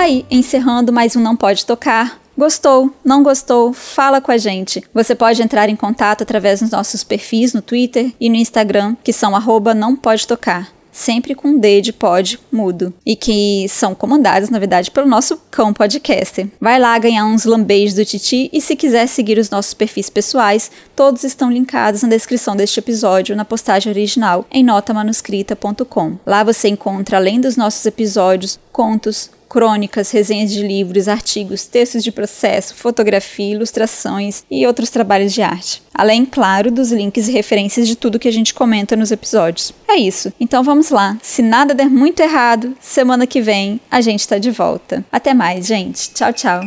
Aí, encerrando mais um Não Pode Tocar. Gostou? Não gostou? Fala com a gente. Você pode entrar em contato através dos nossos perfis no Twitter e no Instagram, que são arroba não pode tocar. Sempre com D de pod mudo. E que são comandados, na verdade, pelo nosso cão podcaster. Vai lá ganhar uns lambejos do Titi e se quiser seguir os nossos perfis pessoais, todos estão linkados na descrição deste episódio, na postagem original, em notamanuscrita.com. Lá você encontra, além dos nossos episódios, contos, crônicas, resenhas de livros, artigos, textos de processo, fotografia, ilustrações e outros trabalhos de arte. Além, claro, dos links e referências de tudo que a gente comenta nos episódios. É isso. Então vamos lá. Se nada der muito errado, semana que vem a gente está de volta. Até mais, gente. Tchau, tchau.